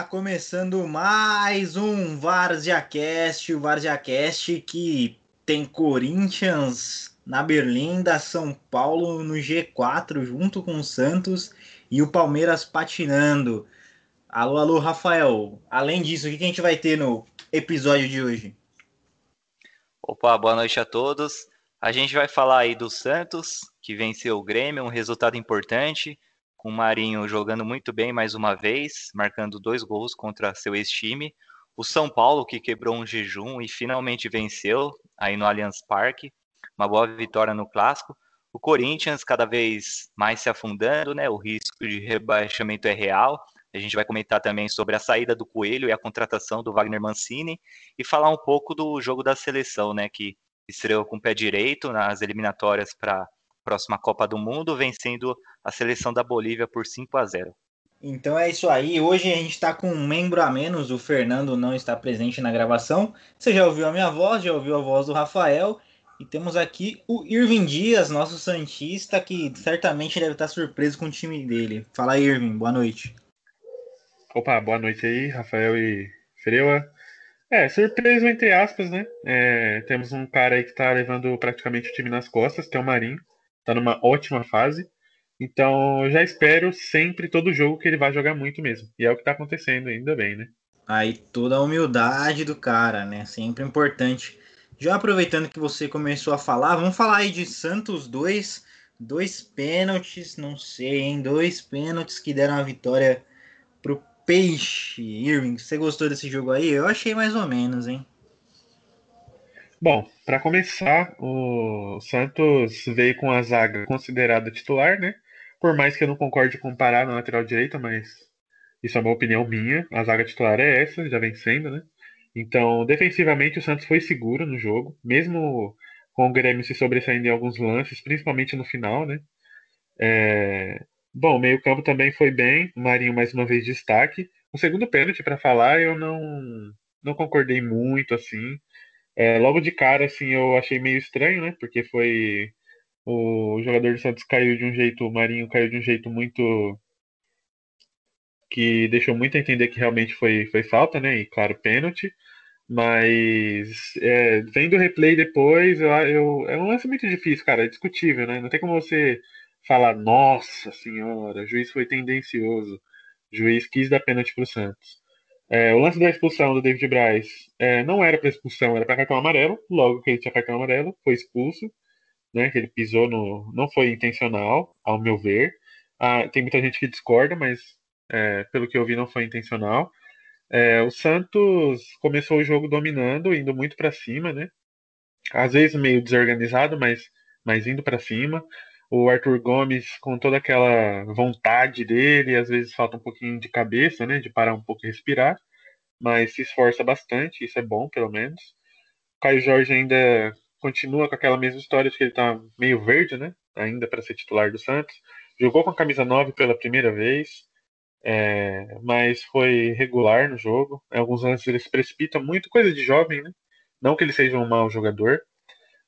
Está começando mais um VarziaCast, o VarziaCast que tem Corinthians na Berlinda, São Paulo no G4 junto com o Santos e o Palmeiras patinando. Alô, alô, Rafael. Além disso, o que a gente vai ter no episódio de hoje? Opa, boa noite a todos. A gente vai falar aí do Santos, que venceu o Grêmio, um resultado importante com o Marinho jogando muito bem mais uma vez, marcando dois gols contra seu ex-time. O São Paulo, que quebrou um jejum e finalmente venceu aí no Allianz Parque, uma boa vitória no clássico. O Corinthians cada vez mais se afundando, né? O risco de rebaixamento é real. A gente vai comentar também sobre a saída do Coelho e a contratação do Wagner Mancini e falar um pouco do jogo da seleção, né? Que estreou com o pé direito nas eliminatórias para próxima Copa do Mundo, vencendo a seleção da Bolívia por 5 a 0. Então é isso aí. Hoje a gente está com um membro a menos. O Fernando não está presente na gravação. Você já ouviu a minha voz, já ouviu a voz do Rafael. E temos aqui o Irving Dias, nosso Santista, que certamente deve estar surpreso com o time dele. Fala aí, Irving, boa noite. Opa, boa noite aí, Rafael e Freua. É, surpreso entre aspas, né? É, temos um cara aí que tá levando praticamente o time nas costas, que é o Marinho tá numa ótima fase. Então, eu já espero sempre todo jogo que ele vai jogar muito mesmo. E é o que tá acontecendo, ainda bem, né? Aí toda a humildade do cara, né? Sempre importante. Já aproveitando que você começou a falar, vamos falar aí de Santos 2, dois pênaltis, não sei, hein? Dois pênaltis que deram a vitória pro Peixe. Irving, você gostou desse jogo aí? Eu achei mais ou menos, hein? Bom, para começar, o Santos veio com a zaga considerada titular, né? Por mais que eu não concorde com parar na lateral direita, mas isso é uma opinião minha. A zaga titular é essa, já vem sendo, né? Então, defensivamente, o Santos foi seguro no jogo, mesmo com o Grêmio se sobressaindo em alguns lances, principalmente no final, né? É... Bom, meio-campo também foi bem, o Marinho mais uma vez destaque. O segundo pênalti, para falar, eu não, não concordei muito, assim. É, logo de cara, assim, eu achei meio estranho, né? Porque foi. O jogador do Santos caiu de um jeito, o Marinho caiu de um jeito muito. que deixou muito a entender que realmente foi, foi falta, né? E claro, pênalti. Mas é, vendo o replay depois, eu, eu, é um lance muito difícil, cara. É discutível, né? Não tem como você falar, nossa senhora, o juiz foi tendencioso. O juiz quis dar pênalti pro Santos. É, o lance da expulsão do David Braz é, não era para expulsão, era para cartão amarelo. Logo que ele tinha cartão amarelo, foi expulso. Né, que ele pisou no. Não foi intencional, ao meu ver. Ah, tem muita gente que discorda, mas é, pelo que eu vi, não foi intencional. É, o Santos começou o jogo dominando, indo muito para cima, né? Às vezes meio desorganizado, mas, mas indo para cima. O Arthur Gomes com toda aquela vontade dele, às vezes falta um pouquinho de cabeça, né? De parar um pouco e respirar mas se esforça bastante, isso é bom, pelo menos. O Caio Jorge ainda continua com aquela mesma história de que ele tá meio verde, né? Ainda para ser titular do Santos. Jogou com a camisa 9 pela primeira vez, é, mas foi regular no jogo. Em alguns lances ele se precipita muito, coisa de jovem, né? Não que ele seja um mau jogador.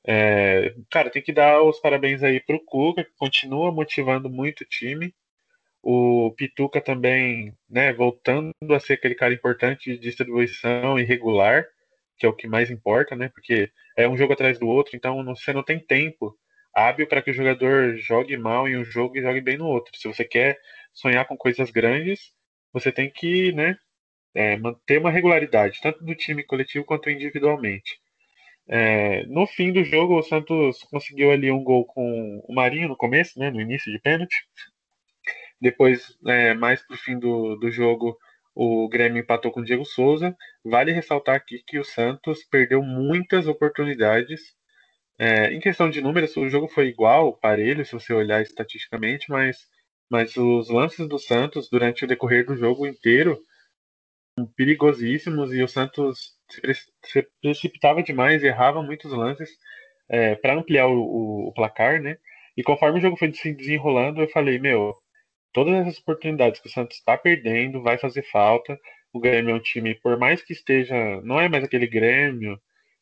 É, cara, tem que dar os parabéns aí pro Cuca, que continua motivando muito o time. O Pituca também, né, voltando a ser aquele cara importante de distribuição irregular, que é o que mais importa, né? Porque é um jogo atrás do outro, então você não tem tempo hábil para que o jogador jogue mal em um jogo e jogue bem no outro. Se você quer sonhar com coisas grandes, você tem que, né, é, manter uma regularidade, tanto do time coletivo quanto individualmente. É, no fim do jogo, o Santos conseguiu ali um gol com o Marinho no começo, né, no início de pênalti. Depois, é, mais pro fim do, do jogo, o Grêmio empatou com o Diego Souza. Vale ressaltar aqui que o Santos perdeu muitas oportunidades. É, em questão de números, o jogo foi igual, parelho, se você olhar estatisticamente, mas, mas os lances do Santos durante o decorrer do jogo inteiro perigosíssimos e o Santos se, pre se precipitava demais, errava muitos lances é, para ampliar o, o, o, placar, né? E conforme o jogo foi se desenrolando, eu falei, meu, todas essas oportunidades que o Santos está perdendo, vai fazer falta. O Grêmio é um time, por mais que esteja, não é mais aquele Grêmio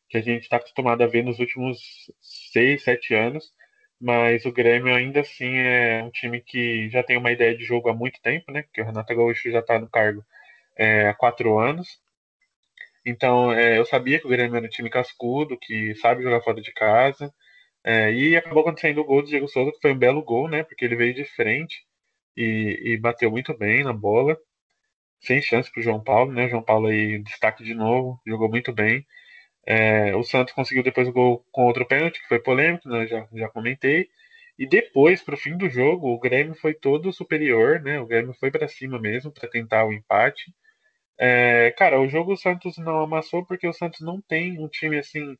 que a gente está acostumado a ver nos últimos seis, sete anos, mas o Grêmio ainda assim é um time que já tem uma ideia de jogo há muito tempo, né? Porque o Renato Gaúcho já está no cargo é, há quatro anos. Então, é, eu sabia que o Grêmio era um time cascudo, que sabe jogar fora de casa. É, e acabou acontecendo o gol do Diego Souza, que foi um belo gol, né? Porque ele veio de frente e, e bateu muito bem na bola. Sem chance para o João Paulo, né? O João Paulo aí destaque de novo, jogou muito bem. É, o Santos conseguiu depois o gol com outro pênalti, que foi polêmico, né? já, já comentei. E depois, para o fim do jogo, o Grêmio foi todo superior, né? O Grêmio foi para cima mesmo para tentar o empate. É, cara, o jogo o Santos não amassou porque o Santos não tem um time assim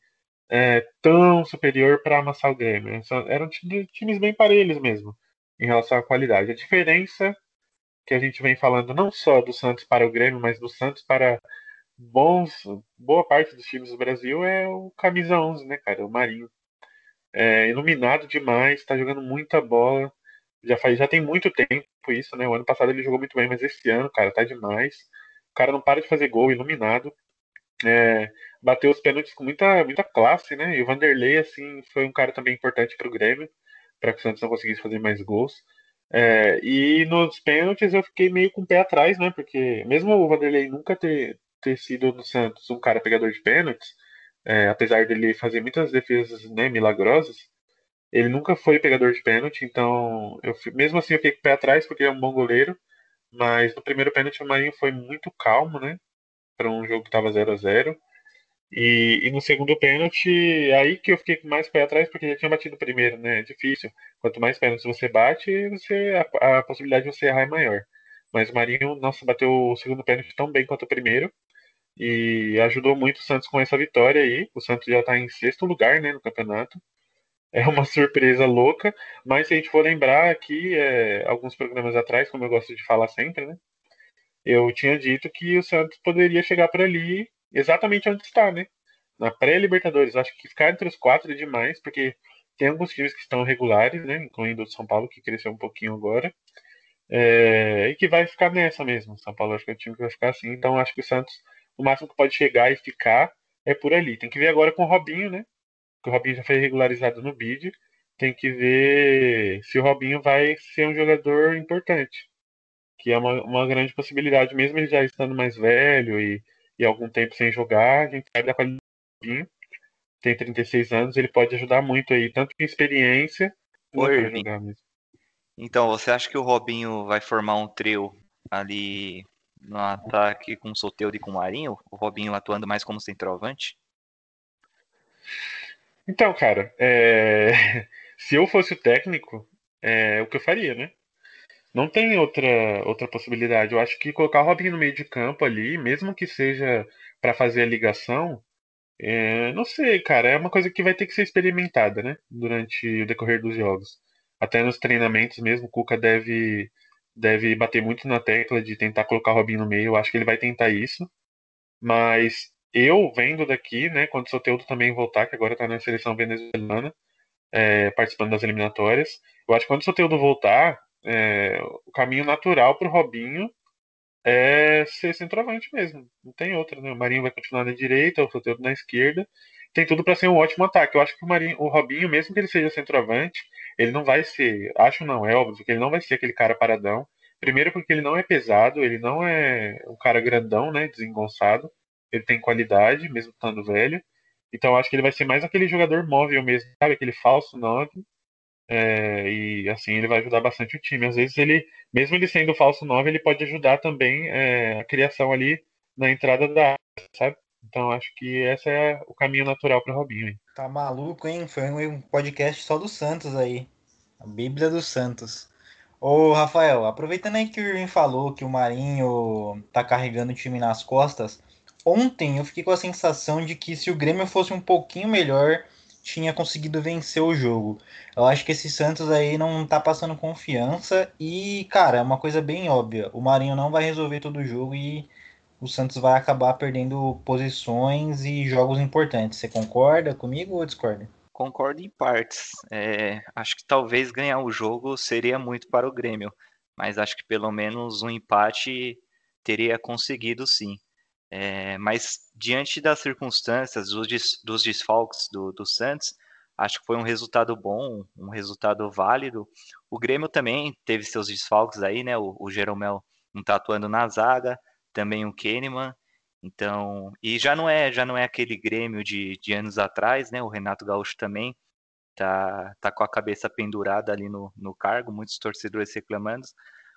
é, tão superior para amassar o Grêmio. Eram times bem parelhos mesmo em relação à qualidade. A diferença que a gente vem falando não só do Santos para o Grêmio, mas do Santos para bons, boa parte dos times do Brasil é o camisa 11, né, cara? O Marinho. É, iluminado demais, tá jogando muita bola. Já faz, já tem muito tempo isso, né? O ano passado ele jogou muito bem, mas esse ano, cara, tá demais. O cara não para de fazer gol, iluminado. É, bateu os pênaltis com muita, muita classe, né? E o Vanderlei, assim, foi um cara também importante para o Grêmio, para que o Santos não conseguisse fazer mais gols. É, e nos pênaltis eu fiquei meio com o pé atrás, né? Porque mesmo o Vanderlei nunca ter, ter sido no Santos um cara pegador de pênaltis, é, apesar dele fazer muitas defesas né, milagrosas, ele nunca foi pegador de pênalti, então eu, mesmo assim eu fiquei com o pé atrás porque ele é um bom goleiro, mas no primeiro pênalti o Marinho foi muito calmo, né? Para um jogo que estava 0 a 0 e, e, no segundo pênalti, aí que eu fiquei mais pé atrás, porque já tinha batido o primeiro, né? É difícil. Quanto mais pênaltis você bate, você, a, a, possibilidade de você errar é maior. Mas o Marinho, nossa, bateu o segundo pênalti tão bem quanto o primeiro. E ajudou muito o Santos com essa vitória aí. O Santos já está em sexto lugar, né, no campeonato. É uma surpresa louca, mas se a gente for lembrar aqui, é, alguns programas atrás, como eu gosto de falar sempre, né? Eu tinha dito que o Santos poderia chegar por ali exatamente onde está, né? Na pré-Libertadores. Acho que ficar entre os quatro é demais, porque tem alguns times que estão regulares, né? Incluindo o São Paulo, que cresceu um pouquinho agora. É, e que vai ficar nessa mesmo. São Paulo acho que é o time que vai ficar assim. Então acho que o Santos, o máximo que pode chegar e ficar é por ali. Tem que ver agora com o Robinho, né? Que o Robinho já foi regularizado no bid. Tem que ver se o Robinho vai ser um jogador importante. Que é uma, uma grande possibilidade, mesmo ele já estando mais velho e e algum tempo sem jogar, a gente sabe da qualidade do tem 36 anos, ele pode ajudar muito aí, tanto em experiência Oi, Então, você acha que o Robinho vai formar um trio ali no ataque com o Soteldo e com o Marinho? O Robinho atuando mais como centroavante? Então, cara, é... se eu fosse o técnico, é o que eu faria, né? Não tem outra, outra possibilidade. Eu acho que colocar o Robinho no meio de campo ali, mesmo que seja para fazer a ligação, é, não sei, cara, é uma coisa que vai ter que ser experimentada, né? Durante o decorrer dos jogos. Até nos treinamentos mesmo, o Cuca deve, deve bater muito na tecla de tentar colocar o Robinho no meio. Eu acho que ele vai tentar isso. Mas eu vendo daqui, né, quando o Soteldo também voltar, que agora tá na seleção venezuelana, é, participando das eliminatórias, eu acho que quando o Soteldo voltar, é, o caminho natural para o Robinho é ser centroavante mesmo. Não tem outra, né? O Marinho vai continuar na direita, o Soteldo na esquerda. Tem tudo para ser um ótimo ataque. Eu acho que o, Marinho, o Robinho, mesmo que ele seja centroavante, ele não vai ser. Acho não, é óbvio que ele não vai ser aquele cara paradão. Primeiro porque ele não é pesado, ele não é um cara grandão, né? Desengonçado. Ele tem qualidade, mesmo estando velho. Então acho que ele vai ser mais aquele jogador móvel mesmo, sabe? Aquele falso 9 é, e assim ele vai ajudar bastante o time. Às vezes ele, mesmo ele sendo falso 9, ele pode ajudar também é, a criação ali na entrada da área, sabe? Então acho que esse é o caminho natural para Robinho. Hein? Tá maluco, hein? Foi um podcast só do Santos aí. A Bíblia dos Santos. Ô, Rafael, aproveitando aí que o Irving falou que o Marinho tá carregando o time nas costas, ontem eu fiquei com a sensação de que se o Grêmio fosse um pouquinho melhor, tinha conseguido vencer o jogo. Eu acho que esse Santos aí não tá passando confiança e, cara, é uma coisa bem óbvia. O Marinho não vai resolver todo o jogo e o Santos vai acabar perdendo posições e jogos importantes. Você concorda comigo ou discorda? Concordo em partes. É, acho que talvez ganhar o jogo seria muito para o Grêmio, mas acho que pelo menos um empate teria conseguido sim. É, mas diante das circunstâncias, dos, des, dos desfalques do, do Santos, Acho que foi um resultado bom, um resultado válido. O Grêmio também teve seus desfalques aí, né? O, o Jeromel não tá atuando na zaga, também o Kahneman. Então, e já não é, já não é aquele Grêmio de, de anos atrás, né? O Renato Gaúcho também tá, tá com a cabeça pendurada ali no, no cargo, muitos torcedores reclamando,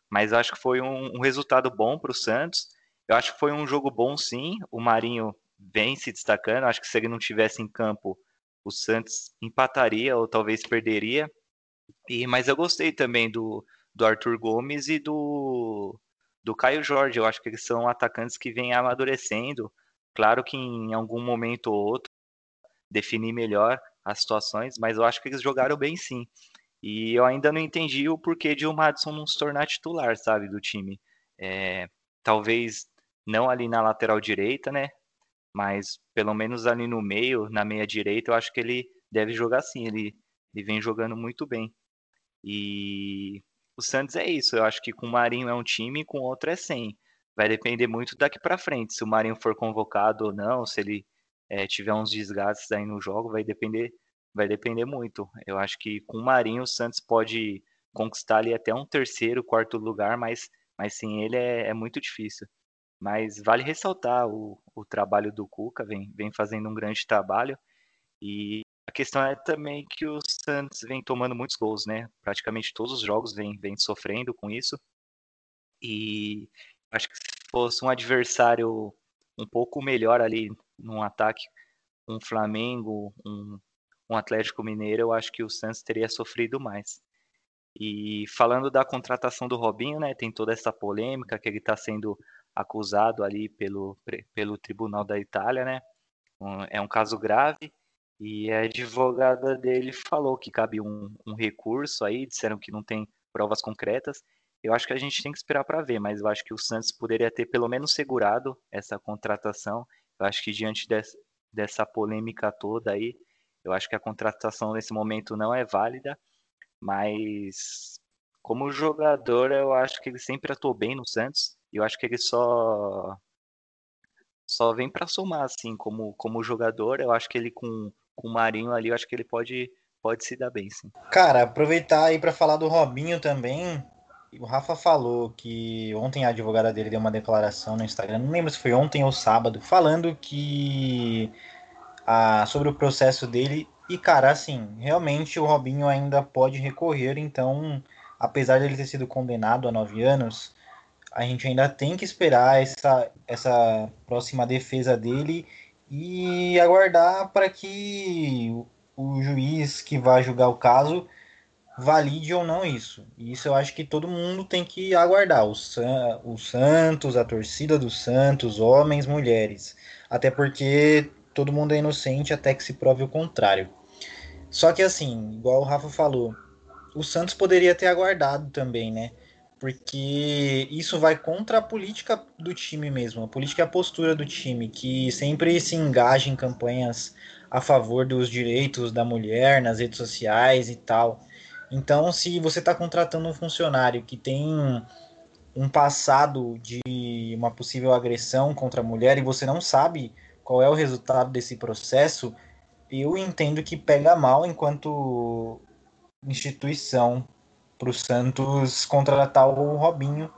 mas acho que foi um, um resultado bom para o Santos. Eu acho que foi um jogo bom, sim. O Marinho vem se destacando. Acho que se ele não tivesse em campo, o Santos empataria ou talvez perderia. E mas eu gostei também do, do Arthur Gomes e do do Caio Jorge. Eu acho que eles são atacantes que vêm amadurecendo. Claro que em algum momento ou outro definir melhor as situações, mas eu acho que eles jogaram bem sim. E eu ainda não entendi o porquê de o Madison não se tornar titular, sabe, do time. É, talvez não ali na lateral direita, né? Mas pelo menos ali no meio, na meia direita, eu acho que ele deve jogar sim. Ele, ele vem jogando muito bem. E o Santos é isso. Eu acho que com o Marinho é um time, com o outro é sem. Vai depender muito daqui para frente. Se o Marinho for convocado ou não, se ele é, tiver uns desgastes aí no jogo, vai depender, vai depender muito. Eu acho que com o Marinho o Santos pode conquistar ali até um terceiro, quarto lugar, mas, mas sem ele é, é muito difícil. Mas vale ressaltar o, o trabalho do Cuca, vem, vem fazendo um grande trabalho. E a questão é também que o Santos vem tomando muitos gols, né? Praticamente todos os jogos vem, vem sofrendo com isso. E acho que se fosse um adversário um pouco melhor ali num ataque, um Flamengo, um, um Atlético Mineiro, eu acho que o Santos teria sofrido mais. E falando da contratação do Robinho, né, tem toda essa polêmica que ele está sendo acusado ali pelo, pelo Tribunal da Itália, né? Um, é um caso grave e a advogada dele falou que cabe um, um recurso aí, disseram que não tem provas concretas. Eu acho que a gente tem que esperar para ver, mas eu acho que o Santos poderia ter pelo menos segurado essa contratação. Eu acho que diante dessa, dessa polêmica toda aí, eu acho que a contratação nesse momento não é válida, mas como jogador, eu acho que ele sempre atuou bem no Santos. Eu acho que ele só só vem para somar assim, como como jogador, eu acho que ele com, com o Marinho ali, eu acho que ele pode pode se dar bem, sim. Cara, aproveitar aí para falar do Robinho também. O Rafa falou que ontem a advogada dele deu uma declaração no Instagram, não lembro se foi ontem ou sábado, falando que ah, sobre o processo dele. E, cara, assim, realmente o Robinho ainda pode recorrer, então apesar de ele ter sido condenado a nove anos, a gente ainda tem que esperar essa, essa próxima defesa dele e aguardar para que o juiz que vai julgar o caso valide ou não isso. Isso eu acho que todo mundo tem que aguardar. O, o Santos, a torcida do Santos, homens, mulheres. Até porque todo mundo é inocente até que se prove o contrário. Só que assim, igual o Rafa falou, o Santos poderia ter aguardado também, né? Porque isso vai contra a política do time mesmo, a política e a postura do time, que sempre se engaja em campanhas a favor dos direitos da mulher nas redes sociais e tal. Então, se você está contratando um funcionário que tem um passado de uma possível agressão contra a mulher e você não sabe qual é o resultado desse processo, eu entendo que pega mal enquanto instituição para o Santos contratar o Robinho,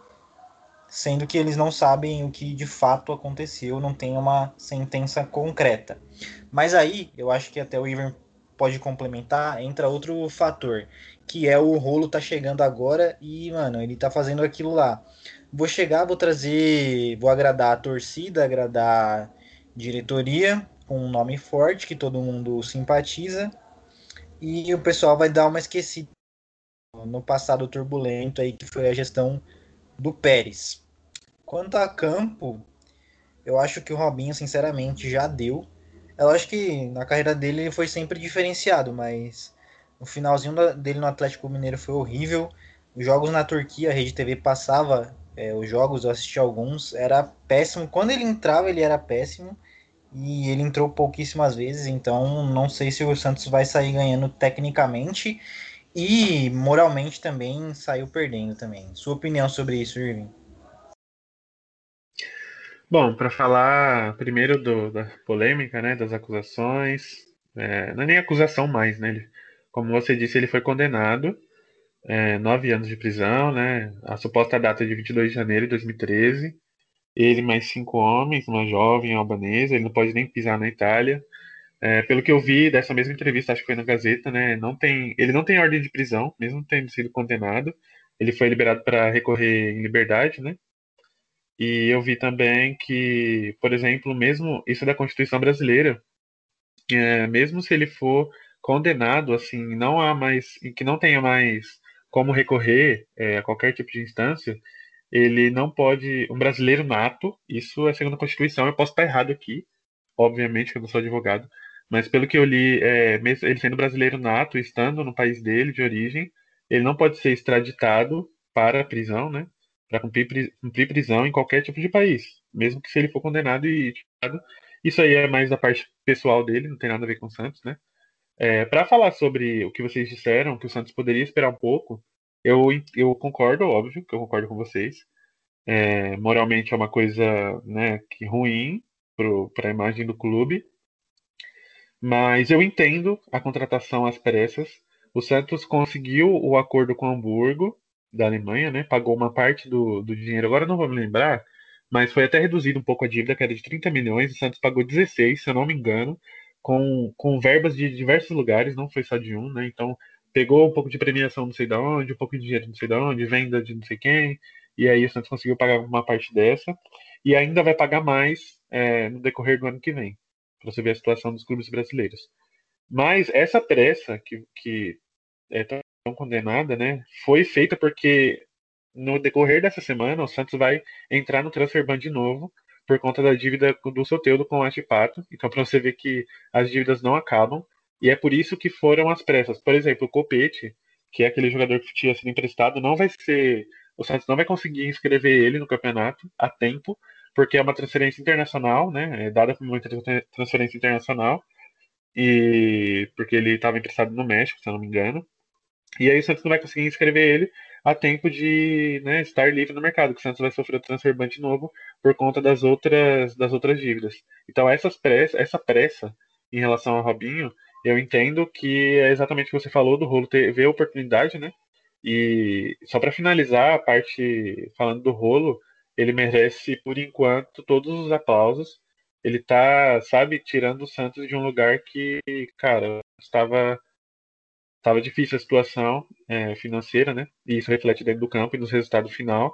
sendo que eles não sabem o que de fato aconteceu, não tem uma sentença concreta. Mas aí, eu acho que até o Ivan pode complementar, entra outro fator, que é o rolo tá chegando agora e, mano, ele tá fazendo aquilo lá. Vou chegar, vou trazer, vou agradar a torcida, agradar a diretoria, com um nome forte que todo mundo simpatiza, e o pessoal vai dar uma esquecida no passado turbulento aí que foi a gestão do Pérez. Quanto a campo, eu acho que o Robinho, sinceramente, já deu. Eu acho que na carreira dele ele foi sempre diferenciado, mas o finalzinho dele no Atlético Mineiro foi horrível. Os jogos na Turquia, a Rede TV passava é, os jogos, eu assisti alguns, era péssimo. Quando ele entrava, ele era péssimo e ele entrou pouquíssimas vezes, então não sei se o Santos vai sair ganhando tecnicamente e moralmente também saiu perdendo também. Sua opinião sobre isso, Irving? Bom, para falar primeiro do, da polêmica, né, das acusações, É, não é nem acusação mais, né? Ele, como você disse, ele foi condenado é, nove anos de prisão, né? A suposta data é de 22 de janeiro de 2013. Ele mais cinco homens, uma jovem albanesa, ele não pode nem pisar na Itália. É, pelo que eu vi dessa mesma entrevista, acho que foi na Gazeta, né? Não tem, ele não tem ordem de prisão, mesmo tendo sido condenado. Ele foi liberado para recorrer em liberdade, né? E eu vi também que, por exemplo, mesmo isso é da Constituição brasileira, é, mesmo se ele for condenado, assim, não há mais, que não tenha mais como recorrer é, a qualquer tipo de instância, ele não pode, um brasileiro nato, isso é segundo a Constituição, eu posso estar errado aqui, obviamente que eu não sou advogado, mas pelo que eu li, é, mesmo ele sendo brasileiro nato, estando no país dele de origem, ele não pode ser extraditado para a prisão, né? Para cumprir, cumprir prisão em qualquer tipo de país, mesmo que se ele for condenado e tirado. Isso aí é mais da parte pessoal dele, não tem nada a ver com o Santos, né? É, para falar sobre o que vocês disseram, que o Santos poderia esperar um pouco, eu, eu concordo, óbvio, que eu concordo com vocês. É, moralmente é uma coisa né, que ruim para a imagem do clube, mas eu entendo a contratação às pressas. O Santos conseguiu o acordo com o Hamburgo, da Alemanha, né? Pagou uma parte do, do dinheiro, agora não vou me lembrar, mas foi até reduzido um pouco a dívida, que era de 30 milhões, o Santos pagou 16, se eu não me engano, com, com verbas de diversos lugares, não foi só de um, né? Então, pegou um pouco de premiação não sei da onde, um pouco de dinheiro não sei da onde, venda de não sei quem, e aí o Santos conseguiu pagar uma parte dessa, e ainda vai pagar mais é, no decorrer do ano que vem, para você ver a situação dos clubes brasileiros. Mas essa pressa que, que é tão condenada, né, foi feita porque no decorrer dessa semana o Santos vai entrar no transfer ban de novo por conta da dívida do Soteudo com o Atipato. Então, para você ver que as dívidas não acabam. E é por isso que foram as pressas. Por exemplo, o Copete, que é aquele jogador que tinha sido emprestado, não vai ser. O Santos não vai conseguir inscrever ele no campeonato a tempo, porque é uma transferência internacional, né? É dada como uma transferência internacional. E porque ele estava emprestado no México, se eu não me engano. E aí o Santos não vai conseguir inscrever ele a tempo de né, estar livre no mercado, que o Santos vai sofrer o transfer ban de novo por conta das outras, das outras dívidas. Então essas pressa, essa pressa em relação ao Robinho, eu entendo que é exatamente o que você falou do rolo ter ver a oportunidade, né? E só para finalizar a parte falando do rolo, ele merece por enquanto todos os aplausos. Ele tá, sabe, tirando o Santos de um lugar que, cara, estava estava difícil a situação é, financeira, né? E isso reflete dentro do campo e nos resultados final.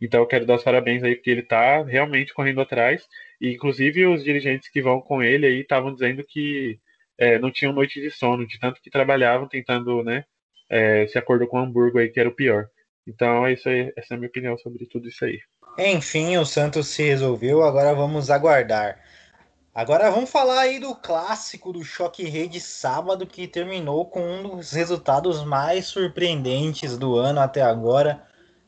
Então eu quero dar os parabéns aí porque ele está realmente correndo atrás e inclusive os dirigentes que vão com ele aí estavam dizendo que é, não tinham noite de sono de tanto que trabalhavam tentando, né? É, se acordou com o Hamburgo aí que era o pior. Então é isso aí, essa é a minha opinião sobre tudo isso aí. Enfim, o Santos se resolveu, agora vamos aguardar. Agora vamos falar aí do clássico do Choque Rei de sábado que terminou com um dos resultados mais surpreendentes do ano até agora.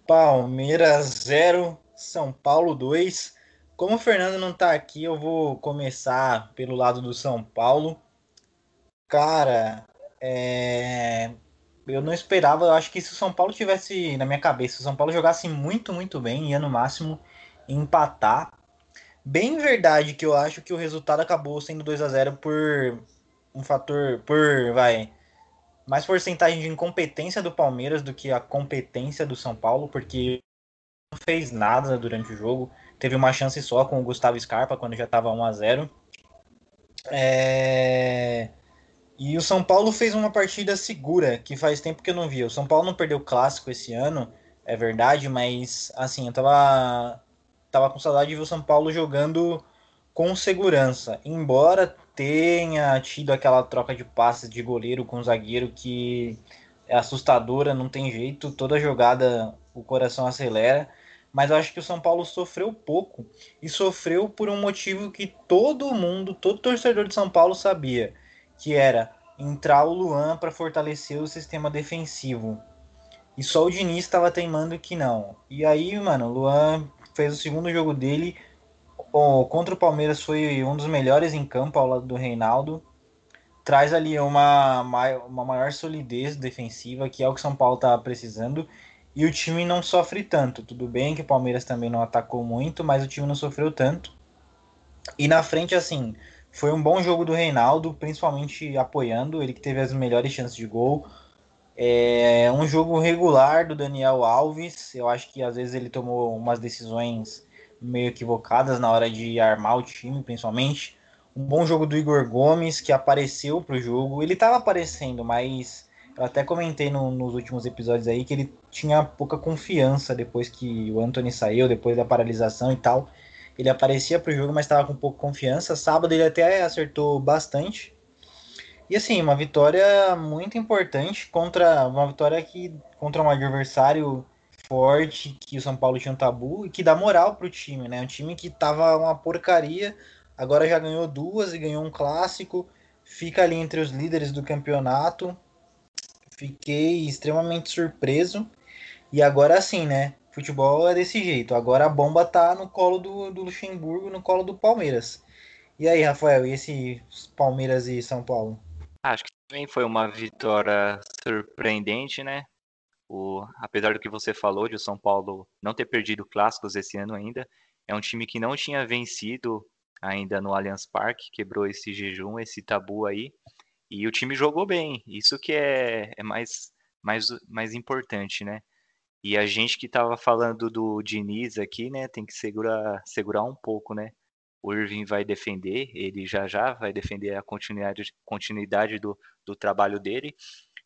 Palmeiras 0, São Paulo 2. Como o Fernando não tá aqui, eu vou começar pelo lado do São Paulo. Cara, é... eu não esperava, eu acho que se o São Paulo tivesse na minha cabeça, se o São Paulo jogasse muito, muito bem, ia no máximo empatar Bem verdade que eu acho que o resultado acabou sendo 2 a 0 por um fator, por, vai, mais porcentagem de incompetência do Palmeiras do que a competência do São Paulo, porque não fez nada durante o jogo. Teve uma chance só com o Gustavo Scarpa quando já estava 1 a 0. É... E o São Paulo fez uma partida segura, que faz tempo que eu não via. O São Paulo não perdeu o clássico esse ano, é verdade, mas assim, eu tava tava com saudade de ver o São Paulo jogando com segurança. Embora tenha tido aquela troca de passes de goleiro com zagueiro que é assustadora, não tem jeito, toda jogada o coração acelera. Mas eu acho que o São Paulo sofreu pouco e sofreu por um motivo que todo mundo, todo torcedor de São Paulo sabia, que era entrar o Luan para fortalecer o sistema defensivo. E só o Diniz estava teimando que não. E aí, mano, o Luan fez o segundo jogo dele. O, contra o Palmeiras foi um dos melhores em campo ao lado do Reinaldo. Traz ali uma, uma maior solidez defensiva, que é o que São Paulo está precisando. E o time não sofre tanto. Tudo bem que o Palmeiras também não atacou muito, mas o time não sofreu tanto. E na frente, assim, Foi um bom jogo do Reinaldo, principalmente apoiando, ele que teve as melhores chances de gol. É um jogo regular do Daniel Alves. Eu acho que às vezes ele tomou umas decisões meio equivocadas na hora de armar o time, principalmente. Um bom jogo do Igor Gomes, que apareceu para o jogo. Ele estava aparecendo, mas eu até comentei no, nos últimos episódios aí que ele tinha pouca confiança depois que o Anthony saiu, depois da paralisação e tal. Ele aparecia para o jogo, mas estava com pouca confiança. Sábado ele até acertou bastante. E assim, uma vitória muito importante contra uma vitória que contra um adversário forte que o São Paulo tinha um tabu e que dá moral pro time, né? Um time que tava uma porcaria, agora já ganhou duas e ganhou um clássico, fica ali entre os líderes do campeonato. Fiquei extremamente surpreso. E agora sim, né? Futebol é desse jeito. Agora a bomba tá no colo do, do Luxemburgo, no colo do Palmeiras. E aí, Rafael, e esse Palmeiras e São Paulo? Acho que também foi uma vitória surpreendente, né? O, apesar do que você falou de o São Paulo não ter perdido clássicos esse ano ainda, é um time que não tinha vencido ainda no Allianz Parque, quebrou esse jejum, esse tabu aí, e o time jogou bem. Isso que é, é mais, mais, mais importante, né? E a gente que estava falando do Diniz aqui, né, tem que segurar, segurar um pouco, né? o Irving vai defender, ele já já vai defender a continuidade, continuidade do, do trabalho dele.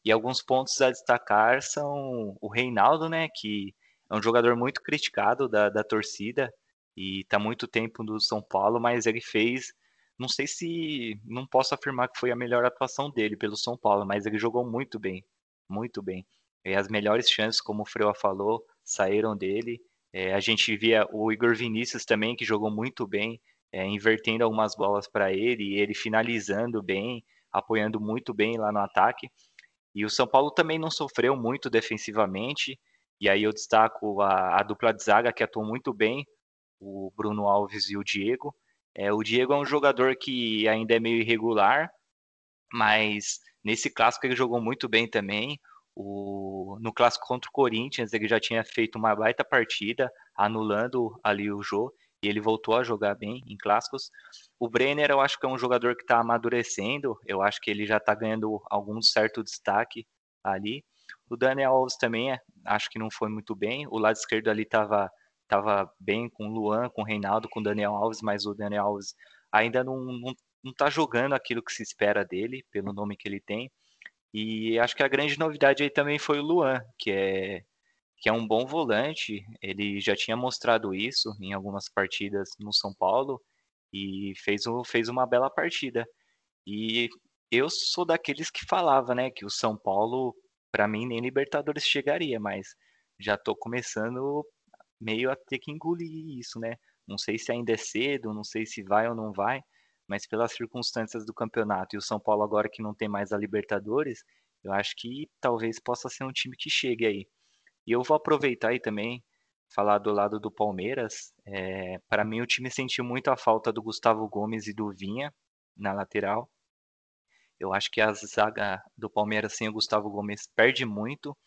E alguns pontos a destacar são o Reinaldo, né, que é um jogador muito criticado da, da torcida e está muito tempo no São Paulo, mas ele fez, não sei se, não posso afirmar que foi a melhor atuação dele pelo São Paulo, mas ele jogou muito bem, muito bem. E as melhores chances, como o Freua falou, saíram dele. É, a gente via o Igor Vinícius também, que jogou muito bem é, invertendo algumas bolas para ele, ele finalizando bem, apoiando muito bem lá no ataque. E o São Paulo também não sofreu muito defensivamente. E aí eu destaco a, a dupla de zaga que atuou muito bem, o Bruno Alves e o Diego. É, o Diego é um jogador que ainda é meio irregular, mas nesse clássico ele jogou muito bem também. O, no clássico contra o Corinthians ele já tinha feito uma baita partida, anulando ali o jogo e ele voltou a jogar bem em clássicos. O Brenner, eu acho que é um jogador que está amadurecendo, eu acho que ele já está ganhando algum certo destaque ali. O Daniel Alves também, é, acho que não foi muito bem. O lado esquerdo ali estava tava bem com o Luan, com o Reinaldo, com o Daniel Alves, mas o Daniel Alves ainda não, não, não tá jogando aquilo que se espera dele, pelo nome que ele tem. E acho que a grande novidade aí também foi o Luan, que é que é um bom volante. Ele já tinha mostrado isso em algumas partidas no São Paulo e fez, fez uma bela partida. E eu sou daqueles que falava, né, que o São Paulo, para mim, nem Libertadores chegaria, mas já estou começando meio a ter que engolir isso, né? Não sei se ainda é cedo, não sei se vai ou não vai, mas pelas circunstâncias do campeonato e o São Paulo agora que não tem mais a Libertadores, eu acho que talvez possa ser um time que chegue aí. E eu vou aproveitar aí também falar do lado do Palmeiras. É, para mim, o time sentiu muito a falta do Gustavo Gomes e do Vinha na lateral. Eu acho que a zaga do Palmeiras sem o Gustavo Gomes perde muito.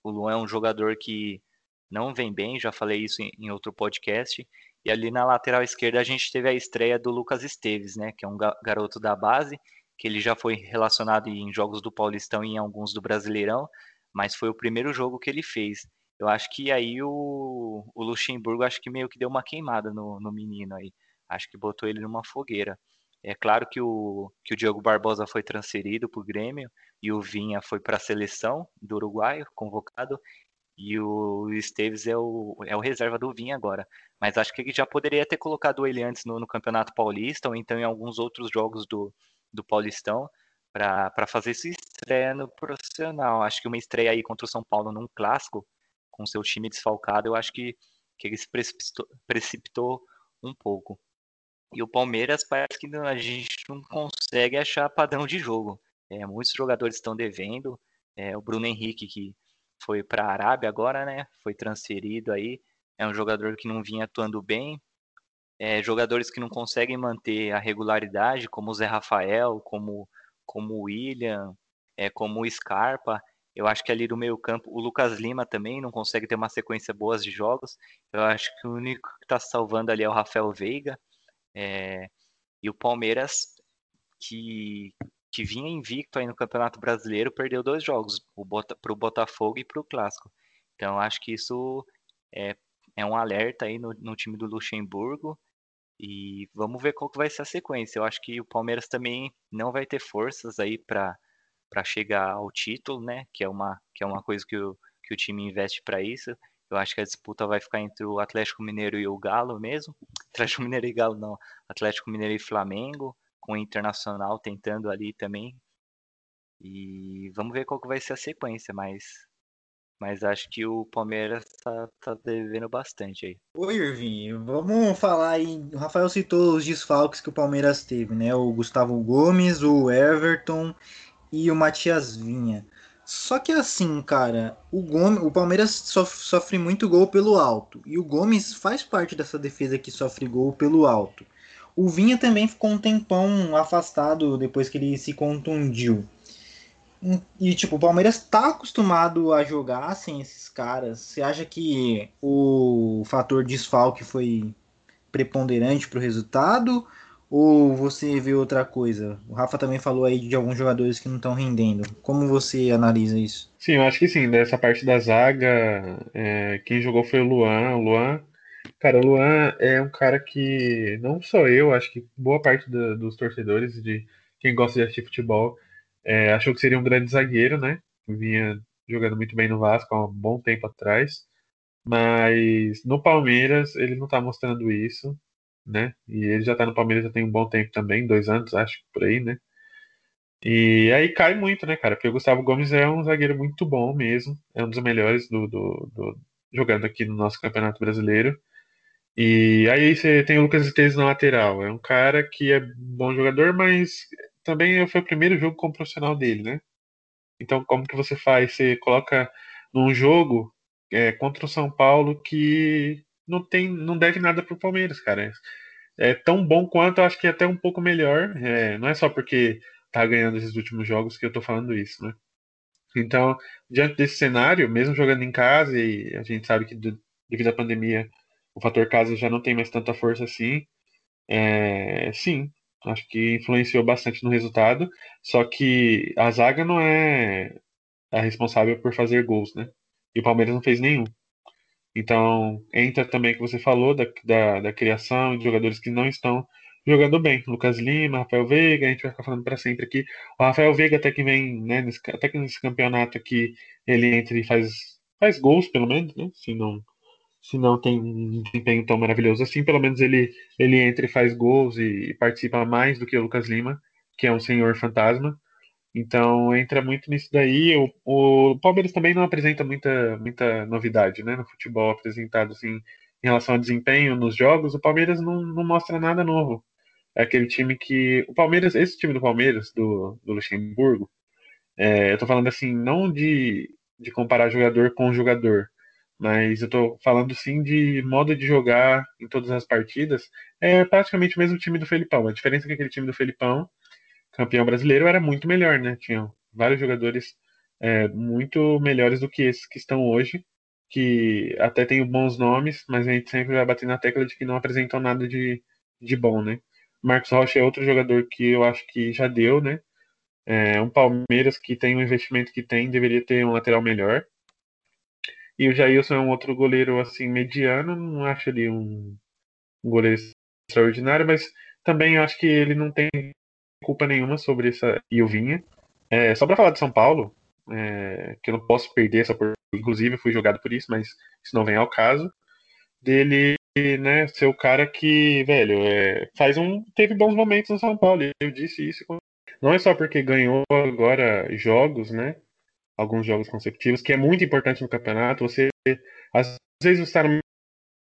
O Luan é um jogador que não vem bem, já falei isso em, outro podcast. E ali na lateral esquerda a gente teve a estreia do Lucas Esteves, né, que é um garoto da base, que ele já foi relacionado em jogos do Paulistão e em alguns do Brasileirão, mas foi o primeiro jogo que ele fez. Eu acho que aí o, o Luxemburgo acho que meio que deu uma queimada no, no menino aí. Acho que botou ele numa fogueira. É claro que o, que o Diogo Barbosa foi transferido para o Grêmio e o Vinha foi para a seleção do Uruguai, convocado, e o Esteves é o, é o reserva do Vinha agora. Mas acho que já poderia ter colocado ele antes no, no Campeonato Paulista ou então em alguns outros jogos do, do Paulistão para fazer sua estreia no profissional. Acho que uma estreia aí contra o São Paulo num clássico, com seu time desfalcado, eu acho que, que ele se precipitou, precipitou um pouco. E o Palmeiras parece que a gente não consegue achar padrão de jogo. É, muitos jogadores estão devendo. É, o Bruno Henrique, que foi para a Arábia agora, né? Foi transferido aí. É um jogador que não vinha atuando bem. É, jogadores que não conseguem manter a regularidade, como o Zé Rafael, como como o William, é, como o Scarpa. Eu acho que ali do meio campo, o Lucas Lima também não consegue ter uma sequência boa de jogos. Eu acho que o único que está salvando ali é o Rafael Veiga. É, e o Palmeiras que, que vinha invicto aí no Campeonato Brasileiro, perdeu dois jogos, para o Botafogo e para o Clássico. Então acho que isso é, é um alerta aí no, no time do Luxemburgo. E vamos ver qual que vai ser a sequência. Eu acho que o Palmeiras também não vai ter forças aí para para chegar ao título, né? Que é uma que é uma coisa que o, que o time investe para isso. Eu acho que a disputa vai ficar entre o Atlético Mineiro e o Galo mesmo. Atlético Mineiro e Galo não, Atlético Mineiro e Flamengo, com o Internacional tentando ali também. E vamos ver qual que vai ser a sequência, mas mas acho que o Palmeiras tá, tá devendo bastante aí. Oi, Irving, vamos falar aí. O Rafael citou os desfalques que o Palmeiras teve, né? O Gustavo Gomes, o Everton e o Matias Vinha. Só que assim, cara, o Gomes, o Palmeiras sofre, sofre muito gol pelo alto. E o Gomes faz parte dessa defesa que sofre gol pelo alto. O Vinha também ficou um tempão afastado depois que ele se contundiu. E, tipo, o Palmeiras tá acostumado a jogar sem esses caras. Você acha que o fator desfalque foi preponderante pro resultado? Ou você vê outra coisa? O Rafa também falou aí de alguns jogadores que não estão rendendo. Como você analisa isso? Sim, eu acho que sim. Dessa parte da zaga, é, quem jogou foi o Luan. O Luan, cara, o Luan é um cara que não só eu, acho que boa parte do, dos torcedores, de quem gosta de assistir futebol, é, achou que seria um grande zagueiro, né? Vinha jogando muito bem no Vasco há um bom tempo atrás. Mas no Palmeiras ele não tá mostrando isso, né? E ele já tá no Palmeiras já tem um bom tempo também, dois anos, acho, por aí, né? E aí cai muito, né, cara? Porque o Gustavo Gomes é um zagueiro muito bom mesmo. É um dos melhores do, do, do jogando aqui no nosso Campeonato Brasileiro. E aí você tem o Lucas Esteves na lateral. É um cara que é bom jogador, mas também foi o primeiro jogo como profissional dele, né? Então, como que você faz? Você coloca num jogo é, contra o São Paulo que não tem, não deve nada pro Palmeiras, cara. É tão bom quanto, acho que até um pouco melhor. É, não é só porque tá ganhando esses últimos jogos que eu tô falando isso, né? Então, diante desse cenário, mesmo jogando em casa, e a gente sabe que devido à pandemia o fator casa já não tem mais tanta força assim, é, sim, Acho que influenciou bastante no resultado. Só que a zaga não é a responsável por fazer gols, né? E o Palmeiras não fez nenhum. Então, entra também o que você falou da, da, da, criação de jogadores que não estão jogando bem. Lucas Lima, Rafael Veiga, a gente vai ficar falando para sempre aqui. O Rafael Veiga até que vem, né, nesse, até que nesse campeonato aqui, ele entra e faz, faz gols, pelo menos, né? Se não, se não tem um desempenho tão maravilhoso assim, pelo menos ele, ele entra e faz gols e, e, participa mais do que o Lucas Lima, que é um senhor fantasma. Então entra muito nisso daí. O, o Palmeiras também não apresenta muita, muita novidade né, no futebol apresentado assim, em relação ao desempenho nos jogos. O Palmeiras não, não mostra nada novo. É aquele time que. O Palmeiras, esse time do Palmeiras, do, do Luxemburgo, é, eu tô falando assim, não de, de comparar jogador com jogador, mas eu tô falando sim de modo de jogar em todas as partidas. É praticamente o mesmo time do Felipão. A diferença é que aquele time do Felipão, campeão brasileiro, era muito melhor, né? Tinha vários jogadores é, muito melhores do que esses que estão hoje, que até tem bons nomes, mas a gente sempre vai bater na tecla de que não apresentam nada de, de bom, né? Marcos Rocha é outro jogador que eu acho que já deu, né? É, um Palmeiras que tem o investimento que tem, deveria ter um lateral melhor. E o Jailson é um outro goleiro assim mediano, não acho ele um, goleiro extraordinário, mas também acho que ele não tem culpa nenhuma sobre essa e o Vinha. É, só para falar de São Paulo, é, que eu não posso perder essa oportunidade, inclusive fui jogado por isso, mas isso não vem ao caso dele, né, ser o cara que, velho, é, faz um teve bons momentos no São Paulo. Eu disse isso, não é só porque ganhou agora jogos, né? Alguns jogos consecutivos, que é muito importante no campeonato. Você, às vezes, está no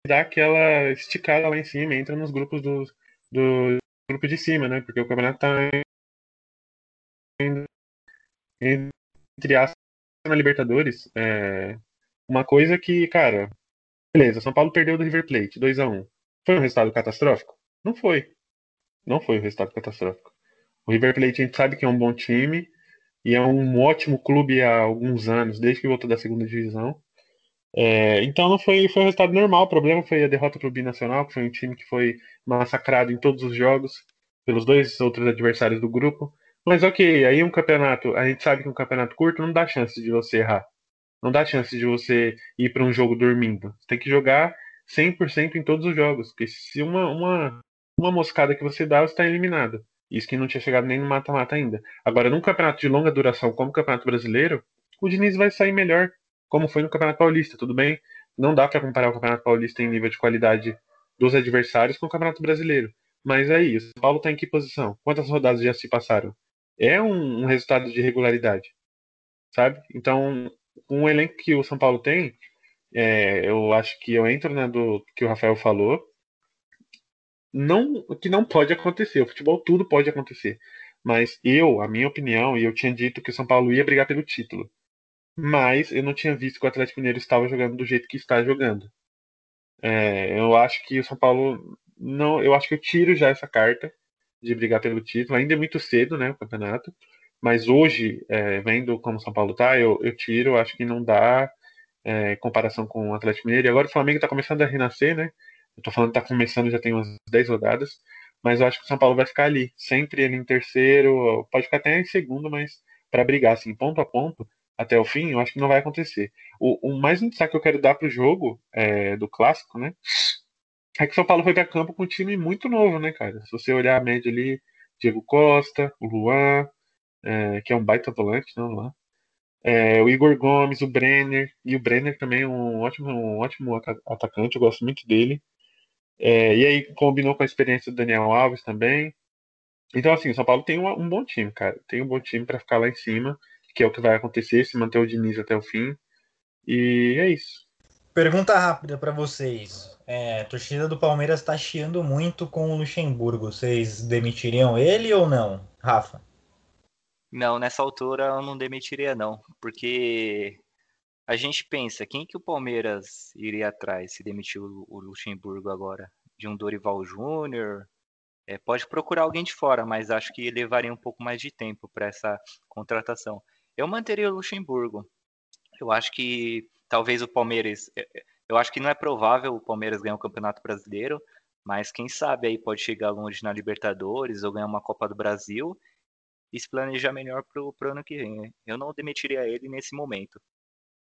dá aquela esticada lá em cima, entra nos grupos do, do grupo de cima, né? Porque o campeonato tá entre aspas na Libertadores. É uma coisa que, cara, beleza, São Paulo perdeu do River Plate 2 a 1 Foi um resultado catastrófico? Não foi. Não foi um resultado catastrófico. O River Plate a gente sabe que é um bom time, e é um ótimo clube há alguns anos, desde que voltou da segunda divisão. É, então não foi, foi um resultado normal. O problema foi a derrota para o Binacional, que foi um time que foi massacrado em todos os jogos. pelos dois outros adversários do grupo. Mas ok, aí um campeonato, a gente sabe que um campeonato curto não dá chance de você errar. Não dá chance de você ir para um jogo dormindo. Você tem que jogar 100% em todos os jogos, porque se uma, uma, uma moscada que você dá, você está eliminado. Isso que não tinha chegado nem no mata-mata ainda. Agora, num campeonato de longa duração como o Campeonato Brasileiro, o Diniz vai sair melhor, como foi no Campeonato Paulista, tudo bem? Não dá para comparar o Campeonato Paulista em nível de qualidade dos adversários com o Campeonato Brasileiro. Mas aí, o São Paulo está em que posição? Quantas rodadas já se passaram? É um, um resultado de regularidade, sabe? Então, o elenco que o São Paulo tem, é, eu acho que eu entro na do que o Rafael falou. Não, que não pode acontecer. O futebol tudo pode acontecer. Mas eu, a minha opinião, e eu tinha dito que o São Paulo ia brigar pelo título. Mas eu não tinha visto que o Atlético Mineiro estava jogando do jeito que está jogando. É, eu acho que o São Paulo não, eu acho que eu tiro já essa carta de brigar pelo título. Ainda é muito cedo, né, o campeonato. Mas hoje, é, vendo como o São Paulo tá, eu, eu tiro, acho que não dá é, comparação com o Atlético Mineiro. E agora o Flamengo está começando a renascer, né? Eu tô falando que tá começando, já tem umas 10 rodadas. Mas eu acho que o São Paulo vai ficar ali, sempre ele em terceiro, pode ficar até em segundo, mas para brigar assim, ponto a ponto, até o fim, eu acho que não vai acontecer. O, o mais um destaque que eu quero dar pro jogo é, do clássico, né? É que o São Paulo foi para campo com um time muito novo, né, cara? Se você olhar a média ali, Diego Costa, o Luan, é, que é um baita volante, não, Luan. É, o Igor Gomes, o Brenner, e o Brenner também é um ótimo, um ótimo atacante, eu gosto muito dele. É, e aí combinou com a experiência do Daniel Alves também. Então, assim, o São Paulo tem um, um bom time, cara. Tem um bom time para ficar lá em cima, que é o que vai acontecer, se manter o Diniz até o fim. E é isso. Pergunta rápida para vocês. É, a torcida do Palmeiras está chiando muito com o Luxemburgo. Vocês demitiriam ele ou não, Rafa? Não, nessa altura eu não demitiria não, porque a gente pensa, quem que o Palmeiras iria atrás se demitiu o Luxemburgo agora? De um Dorival Júnior? É, pode procurar alguém de fora, mas acho que levaria um pouco mais de tempo para essa contratação. Eu manteria o Luxemburgo. Eu acho que talvez o Palmeiras. É, é, eu acho que não é provável o Palmeiras ganhar o Campeonato Brasileiro, mas quem sabe aí pode chegar longe na Libertadores ou ganhar uma Copa do Brasil e se planejar melhor para o ano que vem. Eu não demitiria ele nesse momento.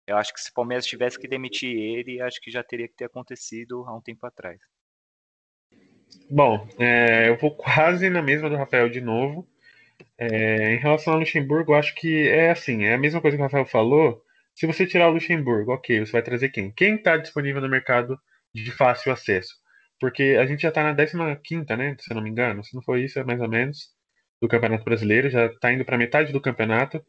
Eu acho que se o Palmeiras tivesse que demitir ele, acho que já teria que ter acontecido há um tempo atrás. Bom, é, eu vou quase na mesma do Rafael de novo. É, em relação ao Luxemburgo, acho que é assim, é a mesma coisa que o Rafael falou. Se você tirar o Luxemburgo, ok, você vai trazer quem? Quem está disponível no mercado de fácil acesso? Porque a gente já está na 15, né? Se eu não me engano. Se não for isso, é mais ou menos do Campeonato Brasileiro, já está indo para metade do campeonato.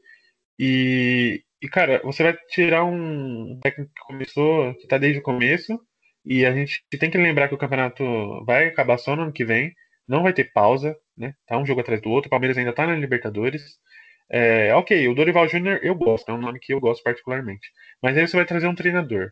E, e, cara, você vai tirar um técnico que começou, que está desde o começo, e a gente tem que lembrar que o campeonato vai acabar só no ano que vem, não vai ter pausa, né? Tá um jogo atrás do outro, o Palmeiras ainda tá na Libertadores. É, ok, o Dorival Júnior eu gosto, é um nome que eu gosto particularmente. Mas aí você vai trazer um treinador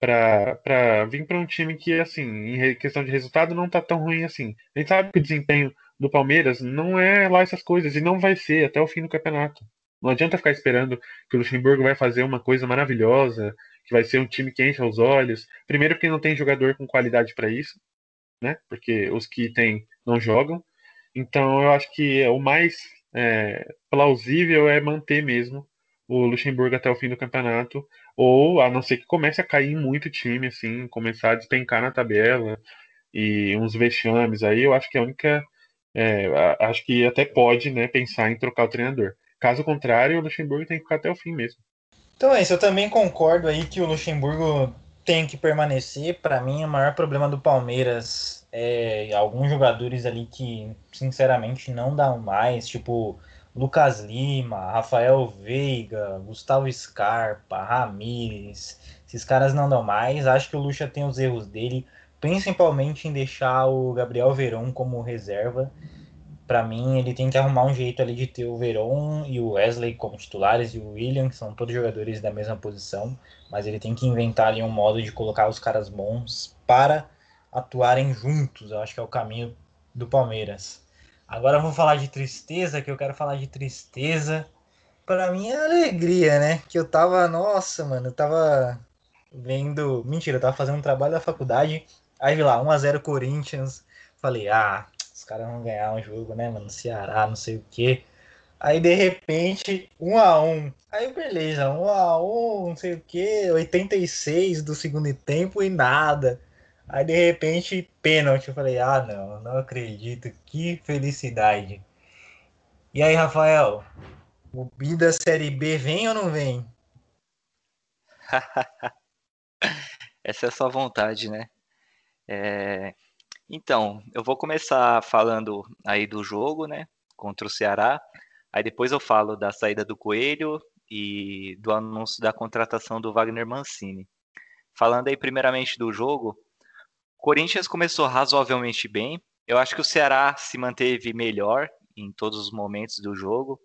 para vir para um time que, assim, em questão de resultado, não tá tão ruim assim. A gente sabe que o desempenho do Palmeiras não é lá essas coisas, e não vai ser até o fim do campeonato. Não adianta ficar esperando que o Luxemburgo vai fazer uma coisa maravilhosa, que vai ser um time que enche os olhos. Primeiro porque não tem jogador com qualidade para isso, né? Porque os que tem não jogam. Então eu acho que o mais é, plausível é manter mesmo o Luxemburgo até o fim do campeonato, ou a não ser que comece a cair muito time, assim, começar a despencar na tabela e uns vexames aí, eu acho que a única. É, acho que até pode né, pensar em trocar o treinador. Caso contrário, o Luxemburgo tem que ficar até o fim mesmo. Então é isso, eu também concordo aí que o Luxemburgo tem que permanecer. Para mim, o maior problema do Palmeiras é alguns jogadores ali que, sinceramente, não dão mais, tipo Lucas Lima, Rafael Veiga, Gustavo Scarpa, Ramires. Esses caras não dão mais. Acho que o Lucha tem os erros dele, principalmente em deixar o Gabriel Veron como reserva para mim, ele tem que arrumar um jeito ali de ter o Veron e o Wesley como titulares e o William, que são todos jogadores da mesma posição, mas ele tem que inventar ali um modo de colocar os caras bons para atuarem juntos. Eu acho que é o caminho do Palmeiras. Agora vou falar de tristeza, que eu quero falar de tristeza. Para mim é alegria, né? Que eu tava, nossa, mano, eu tava vendo, mentira, eu tava fazendo um trabalho da faculdade, aí vi lá 1 a 0 Corinthians. Falei: "Ah, os caras vão ganhar um jogo, né, mano? Ceará, não sei o quê. Aí de repente, um a um. Aí beleza, um a um, não sei o quê, 86 do segundo tempo e nada. Aí de repente, pênalti. Eu falei, ah não, não acredito, que felicidade. E aí, Rafael, o B da Série B vem ou não vem? Essa é a sua vontade, né? É... Então, eu vou começar falando aí do jogo, né? Contra o Ceará. Aí depois eu falo da saída do Coelho e do anúncio da contratação do Wagner Mancini. Falando aí primeiramente do jogo, Corinthians começou razoavelmente bem. Eu acho que o Ceará se manteve melhor em todos os momentos do jogo.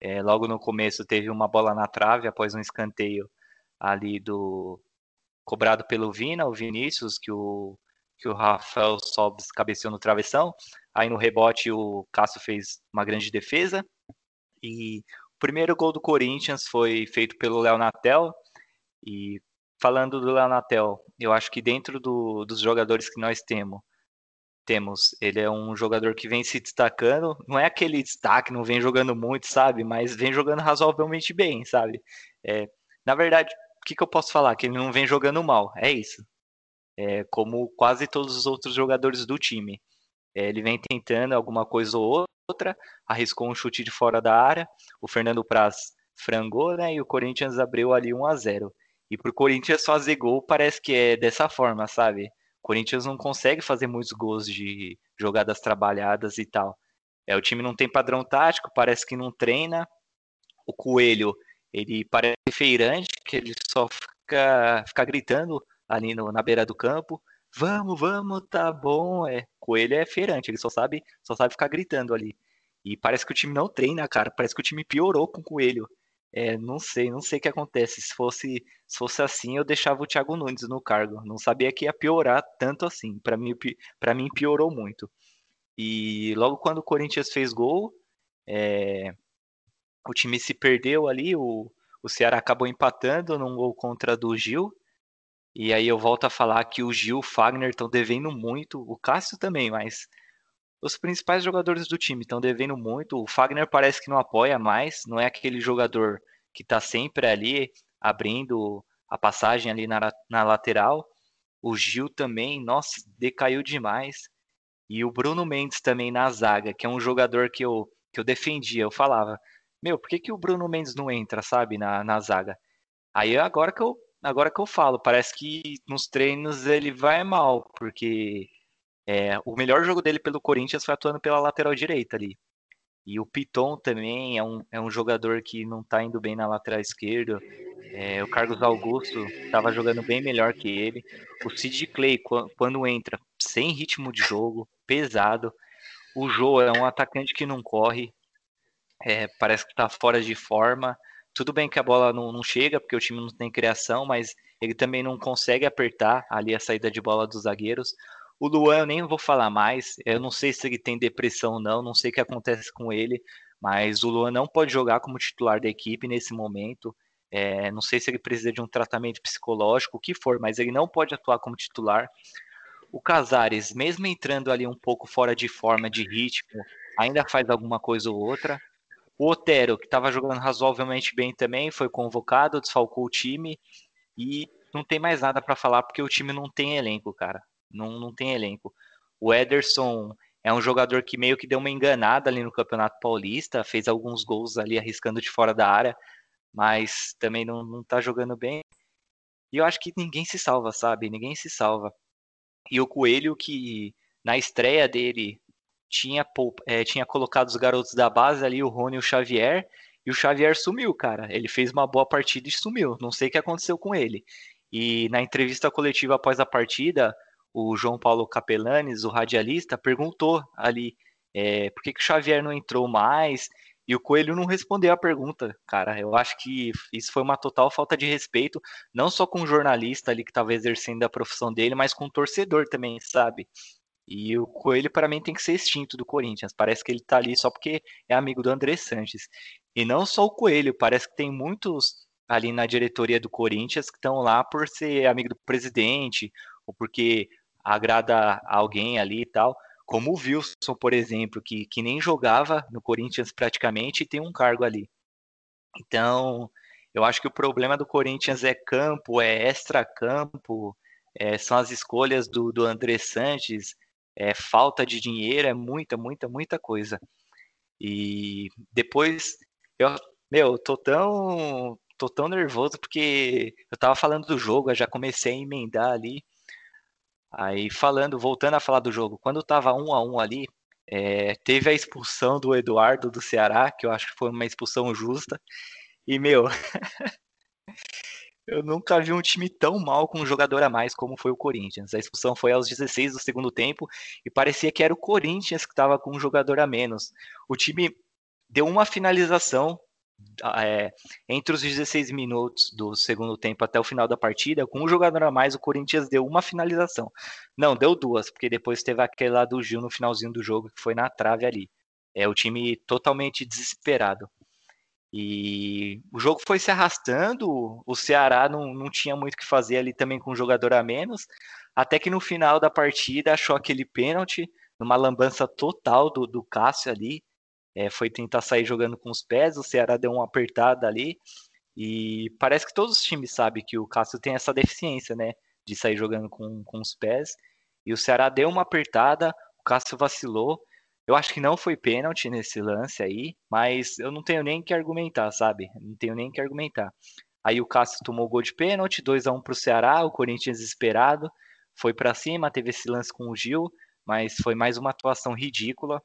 É, logo no começo teve uma bola na trave após um escanteio ali do cobrado pelo Vina, o Vinícius, que o que o Rafael Sobes cabeceou no travessão. Aí no rebote o Cássio fez uma grande defesa. E o primeiro gol do Corinthians foi feito pelo Léo Natel. E falando do Léo Natel, eu acho que dentro do, dos jogadores que nós temos, temos, ele é um jogador que vem se destacando. Não é aquele destaque, não vem jogando muito, sabe? Mas vem jogando razoavelmente bem, sabe? É, na verdade, o que, que eu posso falar? Que ele não vem jogando mal. É isso. É, como quase todos os outros jogadores do time. É, ele vem tentando alguma coisa ou outra, arriscou um chute de fora da área, o Fernando Praz frangou, né? E o Corinthians abriu ali 1 a 0. E pro Corinthians fazer gol parece que é dessa forma, sabe? O Corinthians não consegue fazer muitos gols de jogadas trabalhadas e tal. É, o time não tem padrão tático, parece que não treina. O Coelho, ele parece feirante, que ele só fica, fica gritando ali no, na beira do campo. Vamos, vamos, tá bom. É, Coelho é feirante, ele só sabe, só sabe ficar gritando ali. E parece que o time não treina, cara. Parece que o time piorou com o Coelho. É, não sei, não sei o que acontece. Se fosse, se fosse assim, eu deixava o Thiago Nunes no cargo. Não sabia que ia piorar tanto assim. Para mim, para mim piorou muito. E logo quando o Corinthians fez gol, é, o time se perdeu ali. O, o Ceará acabou empatando num gol contra do Gil. E aí eu volto a falar que o Gil, o Fagner estão devendo muito, o Cássio também, mas os principais jogadores do time estão devendo muito. O Fagner parece que não apoia mais, não é aquele jogador que está sempre ali abrindo a passagem ali na, na lateral. O Gil também, nossa, decaiu demais. E o Bruno Mendes também na zaga, que é um jogador que eu, que eu defendia. Eu falava, meu, por que, que o Bruno Mendes não entra, sabe, na, na zaga? Aí agora que eu agora que eu falo, parece que nos treinos ele vai mal, porque é, o melhor jogo dele pelo Corinthians foi atuando pela lateral direita ali. E o Piton também é um, é um jogador que não está indo bem na lateral esquerda. É, o Carlos Augusto estava jogando bem melhor que ele. O Sid Clay, quando entra, sem ritmo de jogo, pesado. O Jô é um atacante que não corre, é, parece que está fora de forma. Tudo bem que a bola não, não, chega, porque o time não tem criação, mas ele também não consegue apertar ali a saída de bola dos zagueiros. O Luan eu nem vou falar mais, eu não sei se ele tem depressão ou não, não sei o que acontece com ele, mas o Luan não pode jogar como titular da equipe nesse momento. É, não sei se ele precisa de um tratamento psicológico, o que for, mas ele não pode atuar como titular. O Casares, mesmo entrando ali um pouco fora de forma, de ritmo, ainda faz alguma coisa ou outra. O Otero, que estava jogando razoavelmente bem também, foi convocado, desfalcou o time e não tem mais nada para falar porque o time não tem elenco, cara. Não, não tem elenco. O Ederson é um jogador que meio que deu uma enganada ali no Campeonato Paulista, fez alguns gols ali arriscando de fora da área, mas também não, não tá jogando bem. E eu acho que ninguém se salva, sabe? Ninguém se salva. E o Coelho, que na estreia dele tinha, é, tinha colocado os garotos da base ali, o Rony e o Xavier, e o Xavier sumiu, cara. Ele fez uma boa partida e sumiu. Não sei o que aconteceu com ele. E na entrevista coletiva após a partida, o João Paulo Capelanes, o radialista, perguntou ali é, por que, que o Xavier não entrou mais. E o Coelho não respondeu a pergunta, cara. Eu acho que isso foi uma total falta de respeito, não só com o jornalista ali que estava exercendo a profissão dele, mas com o torcedor também, sabe? E o Coelho, para mim, tem que ser extinto do Corinthians. Parece que ele tá ali só porque é amigo do André Sanches. E não só o Coelho, parece que tem muitos ali na diretoria do Corinthians que estão lá por ser amigo do presidente, ou porque agrada alguém ali e tal. como o Wilson, por exemplo, que, que nem jogava no Corinthians praticamente e tem um cargo ali. Então, eu acho que o problema do Corinthians é campo, é extra-campo, é, são as escolhas do, do André Sanches, é falta de dinheiro, é muita, muita, muita coisa. E depois, eu, meu, tô tão, tô tão nervoso porque eu tava falando do jogo, eu já comecei a emendar ali. Aí falando, voltando a falar do jogo, quando tava um a um ali, é, teve a expulsão do Eduardo do Ceará, que eu acho que foi uma expulsão justa. E, meu, eu nunca vi um time tão mal com um jogador a mais como foi o Corinthians. A expulsão foi aos 16 do segundo tempo e parecia que era o Corinthians que estava com um jogador a menos. O time deu uma finalização é, entre os 16 minutos do segundo tempo até o final da partida, com um jogador a mais, o Corinthians deu uma finalização. Não, deu duas, porque depois teve aquele lá do Gil no finalzinho do jogo, que foi na trave ali. É o time totalmente desesperado. E o jogo foi se arrastando, o Ceará não, não tinha muito o que fazer ali também com um jogador a menos, até que no final da partida achou aquele pênalti, numa lambança total do, do Cássio ali, é, foi tentar sair jogando com os pés, o Ceará deu uma apertada ali, e parece que todos os times sabem que o Cássio tem essa deficiência, né, de sair jogando com, com os pés, e o Ceará deu uma apertada, o Cássio vacilou, eu acho que não foi pênalti nesse lance aí, mas eu não tenho nem que argumentar, sabe? Não tenho nem que argumentar. Aí o Cássio tomou gol de pênalti, 2 a 1 para o Ceará, o Corinthians desesperado, foi para cima, teve esse lance com o Gil, mas foi mais uma atuação ridícula,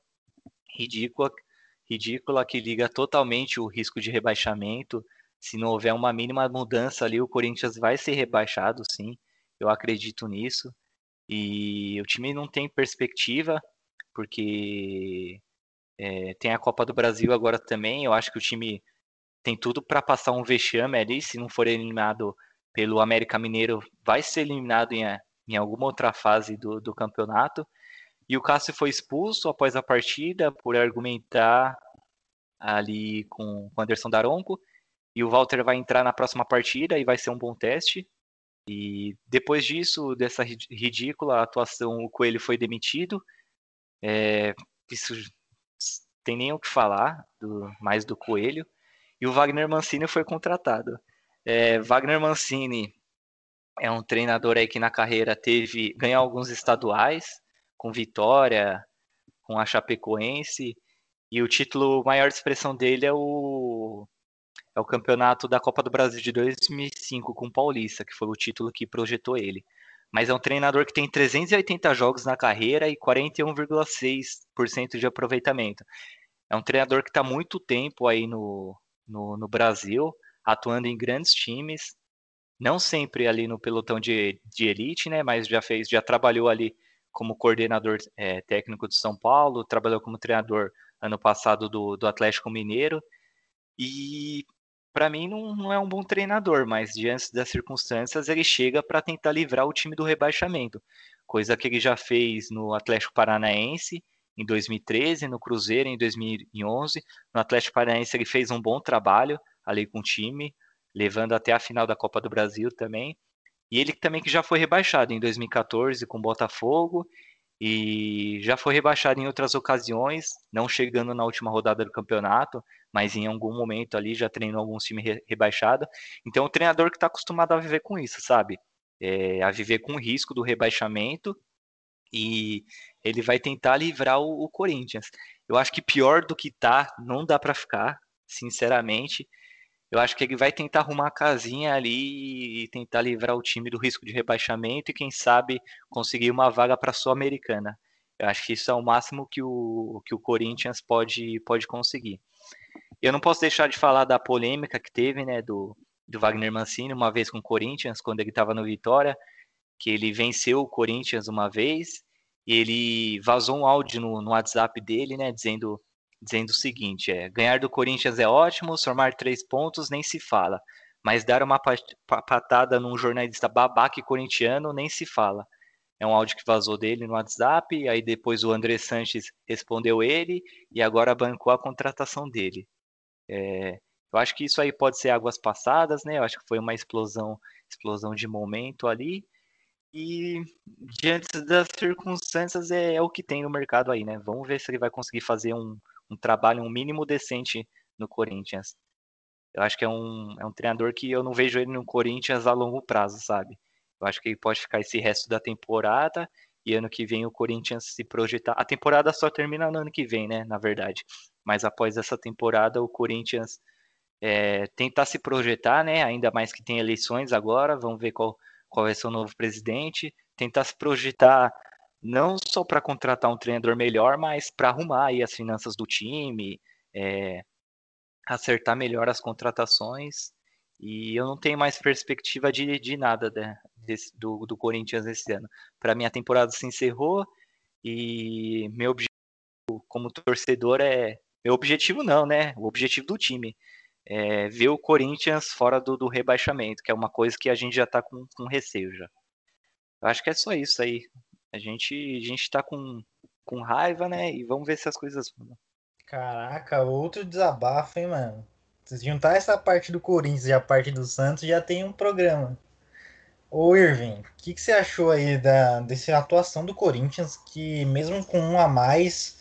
ridícula, ridícula que liga totalmente o risco de rebaixamento. Se não houver uma mínima mudança ali, o Corinthians vai ser rebaixado, sim. Eu acredito nisso. E o time não tem perspectiva porque é, tem a Copa do Brasil agora também. Eu acho que o time tem tudo para passar um vexame ali. Se não for eliminado pelo América Mineiro, vai ser eliminado em, em alguma outra fase do, do campeonato. E o Cássio foi expulso após a partida por argumentar ali com o Anderson Daronco. E o Walter vai entrar na próxima partida e vai ser um bom teste. E depois disso, dessa ridícula atuação, o Coelho foi demitido é, isso tem nem o que falar do, mais do Coelho. E o Wagner Mancini foi contratado. É, Wagner Mancini é um treinador aí que na carreira teve ganhou alguns estaduais com Vitória, com a Chapecoense e o título maior de expressão dele é o é o campeonato da Copa do Brasil de 2005 com o Paulista, que foi o título que projetou ele mas é um treinador que tem 380 jogos na carreira e 41,6% de aproveitamento. É um treinador que está muito tempo aí no, no, no, Brasil, atuando em grandes times, não sempre ali no pelotão de, de elite, né? Mas já fez, já trabalhou ali como coordenador é, técnico de São Paulo, trabalhou como treinador ano passado do, do Atlético Mineiro. E para mim não, não, é um bom treinador, mas diante das circunstâncias ele chega para tentar livrar o time do rebaixamento, coisa que ele já fez no Atlético Paranaense em 2013, no Cruzeiro em 2011. No Atlético Paranaense ele fez um bom trabalho ali com o time, levando até a final da Copa do Brasil também. E ele também que já foi rebaixado em 2014 com o Botafogo e já foi rebaixado em outras ocasiões, não chegando na última rodada do campeonato, mas em algum momento ali já treinou algum time re rebaixado. Então, o treinador que está acostumado a viver com isso, sabe? É, a viver com o risco do rebaixamento e ele vai tentar livrar o, o Corinthians. Eu acho que pior do que tá, não dá para ficar, sinceramente. Eu acho que ele vai tentar arrumar a casinha ali e tentar livrar o time do risco de rebaixamento e quem sabe conseguir uma vaga para a Sul-Americana. Eu acho que isso é o máximo que o, que o Corinthians pode, pode conseguir. Eu não posso deixar de falar da polêmica que teve, né, do, do Wagner Mancini, uma vez com o Corinthians, quando ele estava no Vitória, que ele venceu o Corinthians uma vez, e ele vazou um áudio no, no WhatsApp dele, né, dizendo, dizendo o seguinte, é, ganhar do Corinthians é ótimo, somar três pontos nem se fala, mas dar uma patada num jornalista babaca corintiano nem se fala. É um áudio que vazou dele no WhatsApp, aí depois o André Sanches respondeu ele, e agora bancou a contratação dele. É, eu acho que isso aí pode ser águas passadas, né? Eu acho que foi uma explosão, explosão de momento ali. E diante das circunstâncias é, é, o que tem no mercado aí, né? Vamos ver se ele vai conseguir fazer um, um trabalho, um mínimo decente no Corinthians. Eu acho que é um, é um treinador que eu não vejo ele no Corinthians a longo prazo, sabe? Eu acho que ele pode ficar esse resto da temporada e ano que vem o Corinthians se projetar. A temporada só termina no ano que vem, né? Na verdade. Mas após essa temporada, o Corinthians é, tentar se projetar, né? Ainda mais que tem eleições agora. Vamos ver qual qual vai ser o novo presidente, tentar se projetar não só para contratar um treinador melhor, mas para arrumar aí as finanças do time, é, acertar melhor as contratações. E eu não tenho mais perspectiva de, de nada né, desse, do, do Corinthians esse ano. Para mim, a temporada se encerrou e meu objetivo como torcedor é. Meu objetivo não, né? O objetivo do time é, ver o Corinthians fora do, do, rebaixamento, que é uma coisa que a gente já está com, com receio já. Eu acho que é só isso aí. A gente, a gente tá com, com raiva, né? E vamos ver se as coisas mudam. Caraca, outro desabafo, hein, mano? Se juntar essa parte do Corinthians e a parte do Santos, já tem um programa. Ô Irving, o que, que, você achou aí da, dessa atuação do Corinthians, que mesmo com um a mais,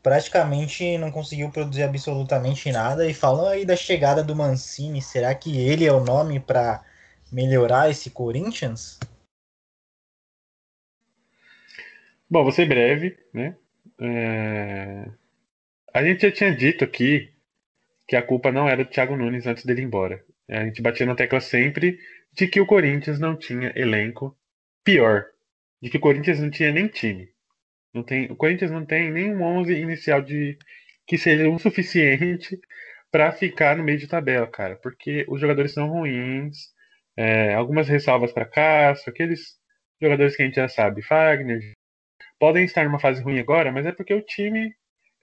praticamente não conseguiu produzir absolutamente nada. E falam aí da chegada do Mancini, será que ele é o nome para melhorar esse Corinthians? Bom, vou ser breve, né? É... A gente já tinha dito aqui que a culpa não era do Thiago Nunes antes dele ir embora. A gente batia na tecla sempre de que o Corinthians não tinha elenco. Pior, de que o Corinthians não tinha nem time. Não tem, o Corinthians não tem nenhum 11 inicial de que seja o suficiente para ficar no meio de tabela, cara, porque os jogadores são ruins. É, algumas ressalvas para Cássio, aqueles jogadores que a gente já sabe, Fagner, podem estar numa fase ruim agora, mas é porque o time,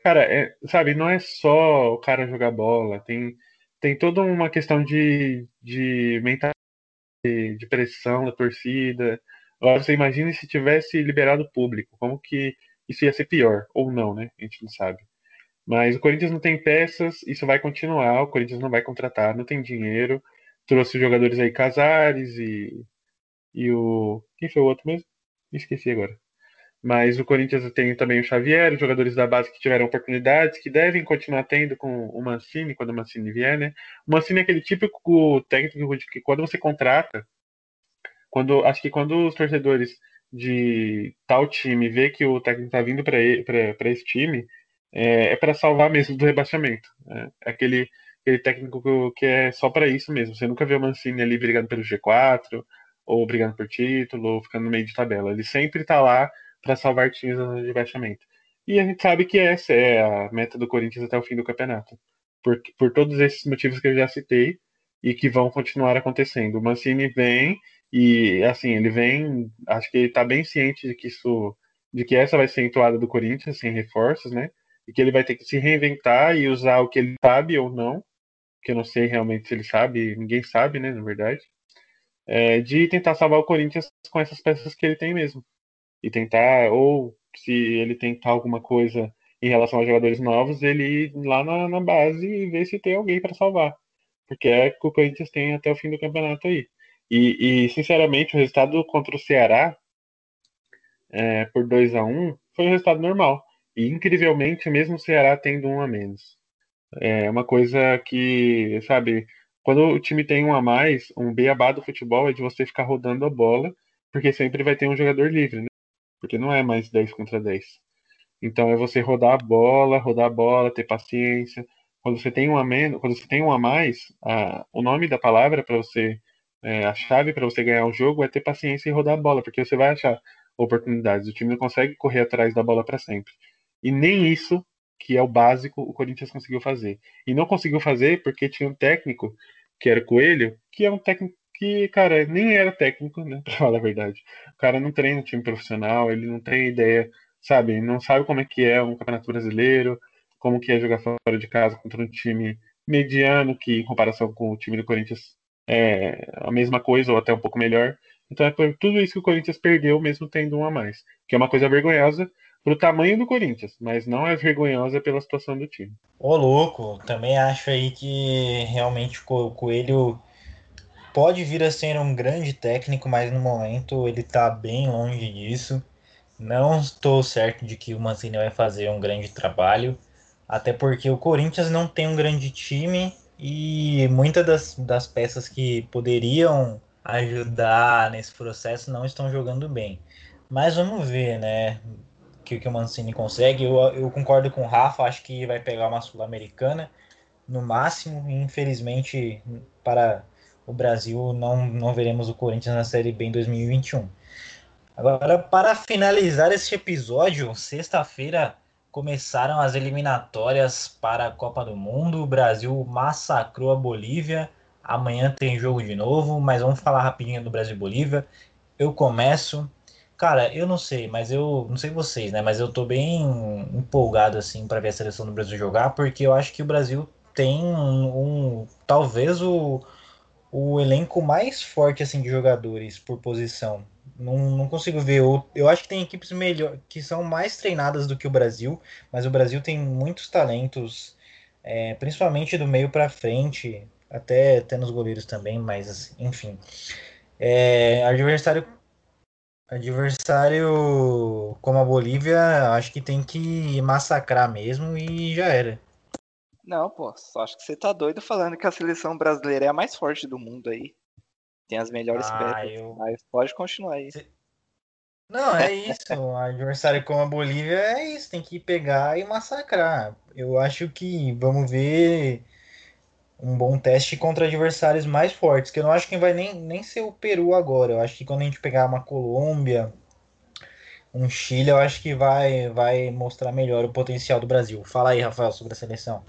cara, é, sabe, não é só o cara jogar bola, tem, tem toda uma questão de, de mentalidade, de pressão da torcida, Agora você imagina se tivesse liberado o público, como que isso ia ser pior, ou não, né? A gente não sabe. Mas o Corinthians não tem peças, isso vai continuar, o Corinthians não vai contratar, não tem dinheiro. Trouxe jogadores aí, Casares e, e o. Quem foi o outro mesmo? Esqueci agora. Mas o Corinthians tem também o Xavier, jogadores da base que tiveram oportunidades, que devem continuar tendo com o Mancini, quando o Mancini vier, né? O Mancini é aquele típico técnico de que quando você contrata, quando acho que quando os torcedores de tal time vê que o técnico está vindo para esse time, é, é para salvar mesmo do rebaixamento. Né? É aquele, aquele técnico que é só para isso mesmo. Você nunca vê o Mancini ali brigando pelo G4, ou brigando por título, ou ficando no meio de tabela. Ele sempre está lá para salvar times no rebaixamento. E a gente sabe que essa é a meta do Corinthians até o fim do campeonato. Por, por todos esses motivos que eu já citei e que vão continuar acontecendo. O Mancini vem e assim, ele vem, acho que ele está bem ciente de que isso, de que essa vai ser a entoada do Corinthians, sem reforços, né? E que ele vai ter que se reinventar e usar o que ele sabe ou não, que eu não sei realmente se ele sabe, ninguém sabe, né, na verdade, é, de tentar salvar o Corinthians com essas peças que ele tem mesmo. E tentar, ou se ele tentar alguma coisa em relação aos jogadores novos, ele ir lá na, na base e ver se tem alguém para salvar. Porque é que o Corinthians tem até o fim do campeonato aí. E, e, sinceramente, o resultado contra o Ceará, é, por 2 a 1 foi um resultado normal. E, incrivelmente, mesmo o Ceará tendo um a menos. É uma coisa que, sabe, quando o time tem um a mais, um beabá do futebol é de você ficar rodando a bola, porque sempre vai ter um jogador livre, né? Porque não é mais 10 contra 10. Então é você rodar a bola, rodar a bola, ter paciência. Quando você tem um a menos, quando você tem um a mais, a, o nome da palavra para você é, a chave para você ganhar o jogo é ter paciência e rodar a bola, porque você vai achar oportunidades. O time não consegue correr atrás da bola para sempre. E nem isso, que é o básico, o Corinthians conseguiu fazer. E não conseguiu fazer porque tinha um técnico, que era Coelho, que é um técnico que, cara, nem era técnico, né, pra falar a verdade. O cara não treina time profissional, ele não tem ideia, sabe, não sabe como é que é um campeonato brasileiro, como que é jogar fora de casa contra um time mediano, que em comparação com o time do Corinthians é, a mesma coisa ou até um pouco melhor. Então é por tudo isso que o Corinthians perdeu, mesmo tendo um a mais. Que é uma coisa vergonhosa pro tamanho do Corinthians, mas não é vergonhosa pela situação do time. Ô, louco, também acho aí que realmente o Coelho pode vir a ser um grande técnico, mas no momento ele está bem longe disso. Não estou certo de que o Mancini vai fazer um grande trabalho, até porque o Corinthians não tem um grande time e muitas das, das peças que poderiam ajudar nesse processo não estão jogando bem. Mas vamos ver, né? O que, que o Mancini consegue. Eu, eu concordo com o Rafa, acho que vai pegar uma Sul-Americana no máximo. Infelizmente, para o Brasil, não, não veremos o Corinthians na Série B em 2021. Agora, para finalizar este episódio, sexta-feira começaram as eliminatórias para a Copa do Mundo. O Brasil massacrou a Bolívia. Amanhã tem jogo de novo, mas vamos falar rapidinho do Brasil e Bolívia. Eu começo. Cara, eu não sei, mas eu não sei vocês, né? Mas eu tô bem empolgado assim para ver a seleção do Brasil jogar, porque eu acho que o Brasil tem um, um talvez o, o elenco mais forte assim de jogadores por posição. Não, não consigo ver. Eu, eu acho que tem equipes melhor que são mais treinadas do que o Brasil, mas o Brasil tem muitos talentos, é, principalmente do meio para frente, até, até nos goleiros também, mas enfim. É, adversário adversário como a Bolívia, acho que tem que massacrar mesmo e já era. Não, pô, só acho que você tá doido falando que a seleção brasileira é a mais forte do mundo aí. Tem as melhores ah, peças. Eu... Mas pode continuar aí. Não, é isso. o adversário como a Bolívia é isso. Tem que pegar e massacrar. Eu acho que vamos ver um bom teste contra adversários mais fortes. Que eu não acho que vai nem, nem ser o Peru agora. Eu acho que quando a gente pegar uma Colômbia, um Chile, eu acho que vai, vai mostrar melhor o potencial do Brasil. Fala aí, Rafael, sobre a seleção.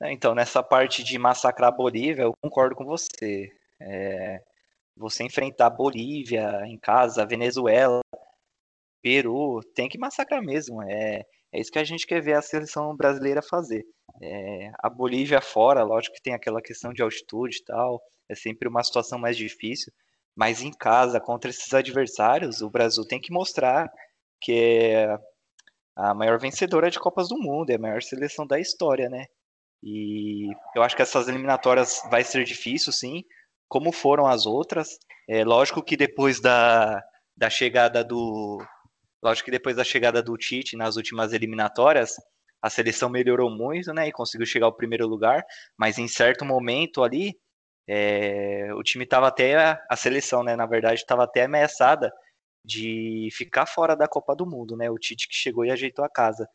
É, então, nessa parte de massacrar a Bolívia, eu concordo com você. É, você enfrentar a Bolívia em casa, Venezuela, Peru, tem que massacrar mesmo. É, é isso que a gente quer ver a seleção brasileira fazer. É, a Bolívia fora, lógico que tem aquela questão de altitude e tal, é sempre uma situação mais difícil, mas em casa, contra esses adversários, o Brasil tem que mostrar que é a maior vencedora de Copas do Mundo, é a maior seleção da história, né? E eu acho que essas eliminatórias vai ser difícil, sim, como foram as outras. É lógico que depois da, da chegada do. Lógico que depois da chegada do Tite nas últimas eliminatórias, a seleção melhorou muito, né? E conseguiu chegar ao primeiro lugar, mas em certo momento ali, é, o time estava até. A seleção, né? Na verdade, estava até ameaçada de ficar fora da Copa do Mundo, né? O Tite que chegou e ajeitou a casa.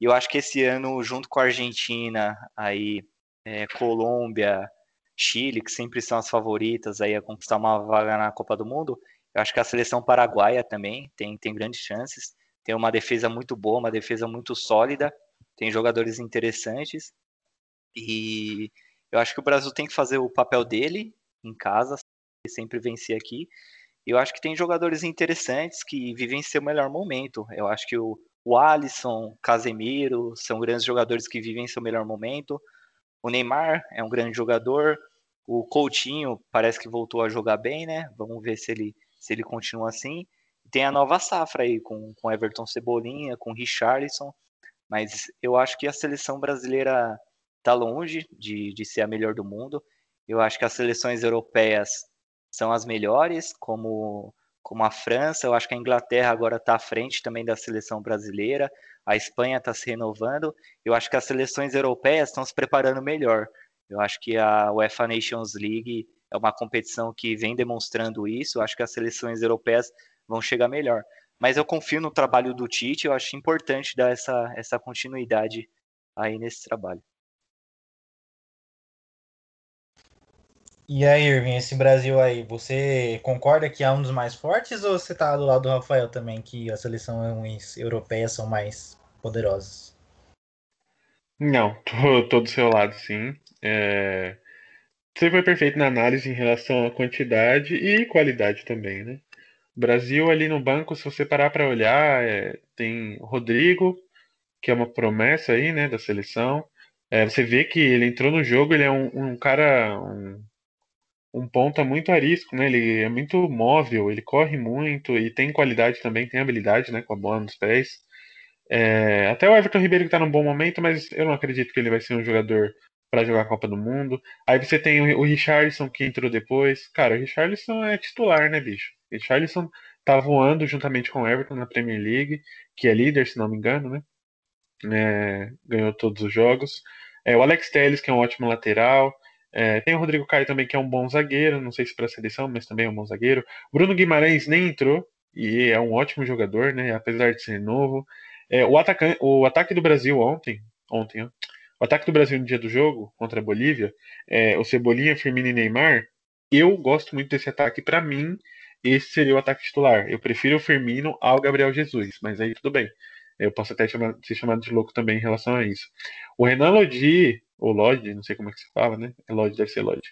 E eu acho que esse ano, junto com a Argentina, aí, é, Colômbia, Chile, que sempre são as favoritas aí a conquistar uma vaga na Copa do Mundo, eu acho que a seleção paraguaia também tem, tem grandes chances. Tem uma defesa muito boa, uma defesa muito sólida, tem jogadores interessantes. E eu acho que o Brasil tem que fazer o papel dele em casa, sempre vencer aqui. Eu acho que tem jogadores interessantes que vivem seu melhor momento. Eu acho que o, o Alisson, Casemiro, são grandes jogadores que vivem seu melhor momento. O Neymar é um grande jogador. O Coutinho parece que voltou a jogar bem, né? Vamos ver se ele, se ele continua assim. Tem a nova safra aí com, com Everton Cebolinha, com Richarlison. Mas eu acho que a seleção brasileira está longe de, de ser a melhor do mundo. Eu acho que as seleções europeias são as melhores, como como a França, eu acho que a Inglaterra agora está à frente também da seleção brasileira, a Espanha está se renovando, eu acho que as seleções europeias estão se preparando melhor. Eu acho que a UEFA Nations League é uma competição que vem demonstrando isso, eu acho que as seleções europeias vão chegar melhor. Mas eu confio no trabalho do Tite, eu acho importante dar essa, essa continuidade aí nesse trabalho. E aí, Irving, esse Brasil aí, você concorda que é um dos mais fortes ou você tá do lado do Rafael também, que as seleções europeias são mais poderosas? Não, tô, tô do seu lado, sim. É... Você foi perfeito na análise em relação à quantidade e qualidade também, né? Brasil ali no banco, se você parar para olhar, é... tem Rodrigo, que é uma promessa aí, né, da seleção. É, você vê que ele entrou no jogo, ele é um, um cara, um um ponta muito arisco, né? Ele é muito móvel, ele corre muito e tem qualidade também, tem habilidade, né? Com a bola nos pés. É, até o Everton Ribeiro que está num bom momento, mas eu não acredito que ele vai ser um jogador para jogar a Copa do Mundo. Aí você tem o, Richarlison que entrou depois. Cara, o Richarlison é titular, né, bicho? O Richarlison tá voando juntamente com o Everton na Premier League, que é líder, se não me engano, né? É, ganhou todos os jogos. É, o Alex Telles, que é um ótimo lateral. É, tem o Rodrigo Caio também, que é um bom zagueiro, não sei se para a seleção, mas também é um bom zagueiro. Bruno Guimarães nem entrou e é um ótimo jogador, né? Apesar de ser novo. É, o, atacante, o ataque do Brasil ontem, ontem, ó, o ataque do Brasil no dia do jogo contra a Bolívia, é, o Cebolinha, Firmino e Neymar. Eu gosto muito desse ataque. Para mim, esse seria o ataque titular. Eu prefiro o Firmino ao Gabriel Jesus, mas aí tudo bem. Eu posso até chamar, ser chamado de louco também em relação a isso. O Renan Lodi ou Lodge, não sei como é que se fala, né? É Lodge, deve ser Lodge.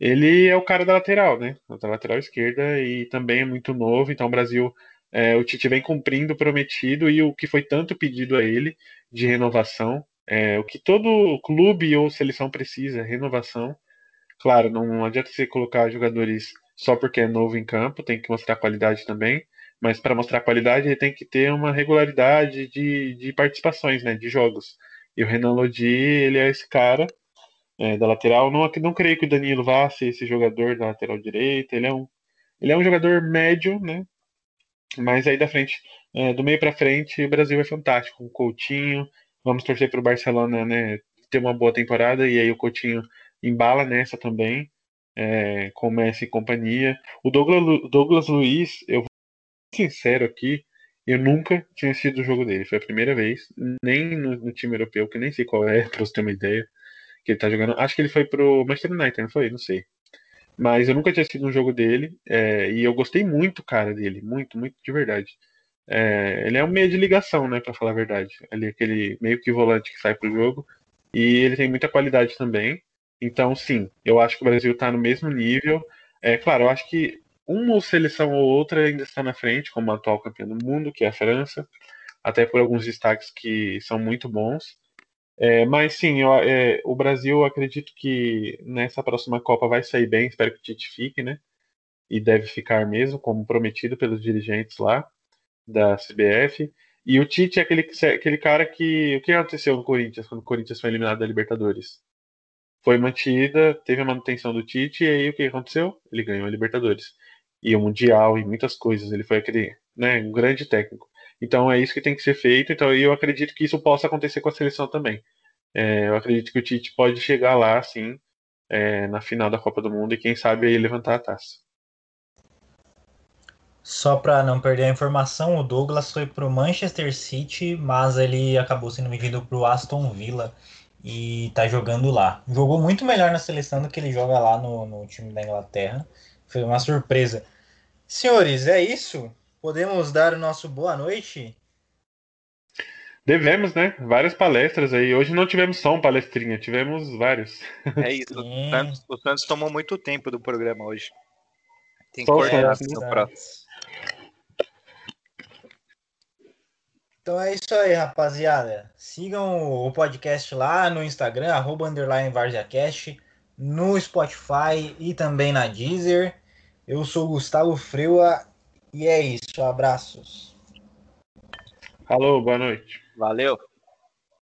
Ele é o cara da lateral, né? Da lateral esquerda e também é muito novo, então o Brasil, é, o Tite vem cumprindo o prometido e o que foi tanto pedido a ele de renovação, é, o que todo clube ou seleção precisa, renovação. Claro, não adianta você colocar jogadores só porque é novo em campo, tem que mostrar qualidade também, mas para mostrar qualidade ele tem que ter uma regularidade de, de participações, né, de jogos. E o Renan Lodi, ele é esse cara é, da lateral. Não, não creio que o Danilo vá ser esse jogador da lateral direita. Ele é um, ele é um jogador médio, né? Mas aí da frente, é, do meio para frente, o Brasil é fantástico. O Coutinho, vamos torcer para o Barcelona, né? Ter uma boa temporada e aí o Coutinho embala nessa também, é, com Messi e companhia. O Douglas, Douglas Luiz, eu sincero aqui, eu nunca tinha sido o jogo dele. Foi a primeira vez, nem no, no time europeu, que nem sei qual é, pra você ter uma ideia, que ele tá jogando. Acho que ele foi pro Manchester United, não foi? Não sei. Mas eu nunca tinha sido um jogo dele, é, e eu gostei muito, cara, dele. Muito, muito de verdade. É, ele é um meio de ligação, né, pra falar a verdade. Ele é aquele meio que volante que sai pro jogo. E ele tem muita qualidade também. Então, sim, eu acho que o Brasil tá no mesmo nível. É claro, eu acho que uma seleção ou outra ainda está na frente, como atual campeão do mundo, que é a França, até por alguns destaques que são muito bons. É, mas sim, eu, é, o Brasil, acredito que nessa próxima Copa vai sair bem, espero que o Tite fique, né? E deve ficar mesmo, como prometido pelos dirigentes lá da CBF. E o Tite é aquele, aquele cara que. O que aconteceu no Corinthians, quando o Corinthians foi eliminado da Libertadores? Foi mantida, teve a manutenção do Tite, e aí o que aconteceu? Ele ganhou a Libertadores e o Mundial e muitas coisas. Ele foi aquele, né, um grande técnico. Então é isso que tem que ser feito. Então eu acredito que isso possa acontecer com a seleção também. É, eu acredito que o Tite pode chegar lá, sim, é, na final da Copa do Mundo e quem sabe aí levantar a taça. Só para não perder a informação, o Douglas foi para o Manchester City, mas ele acabou sendo vendido para o Aston Villa e está jogando lá. Jogou muito melhor na seleção do que ele joga lá no, no time da Inglaterra. Foi uma surpresa. Senhores, é isso? Podemos dar o nosso boa noite? Devemos, né? Várias palestras aí. Hoje não tivemos só um palestrinha, tivemos vários. É isso. O Santos, o Santos, tomou muito tempo do programa hoje. Tem que cortar no próximo. Então é isso aí, rapaziada. Sigam o podcast lá no Instagram, arroba underline VarziaCast no Spotify e também na Deezer. Eu sou Gustavo Freua e é isso. Abraços. Alô, boa noite. Valeu.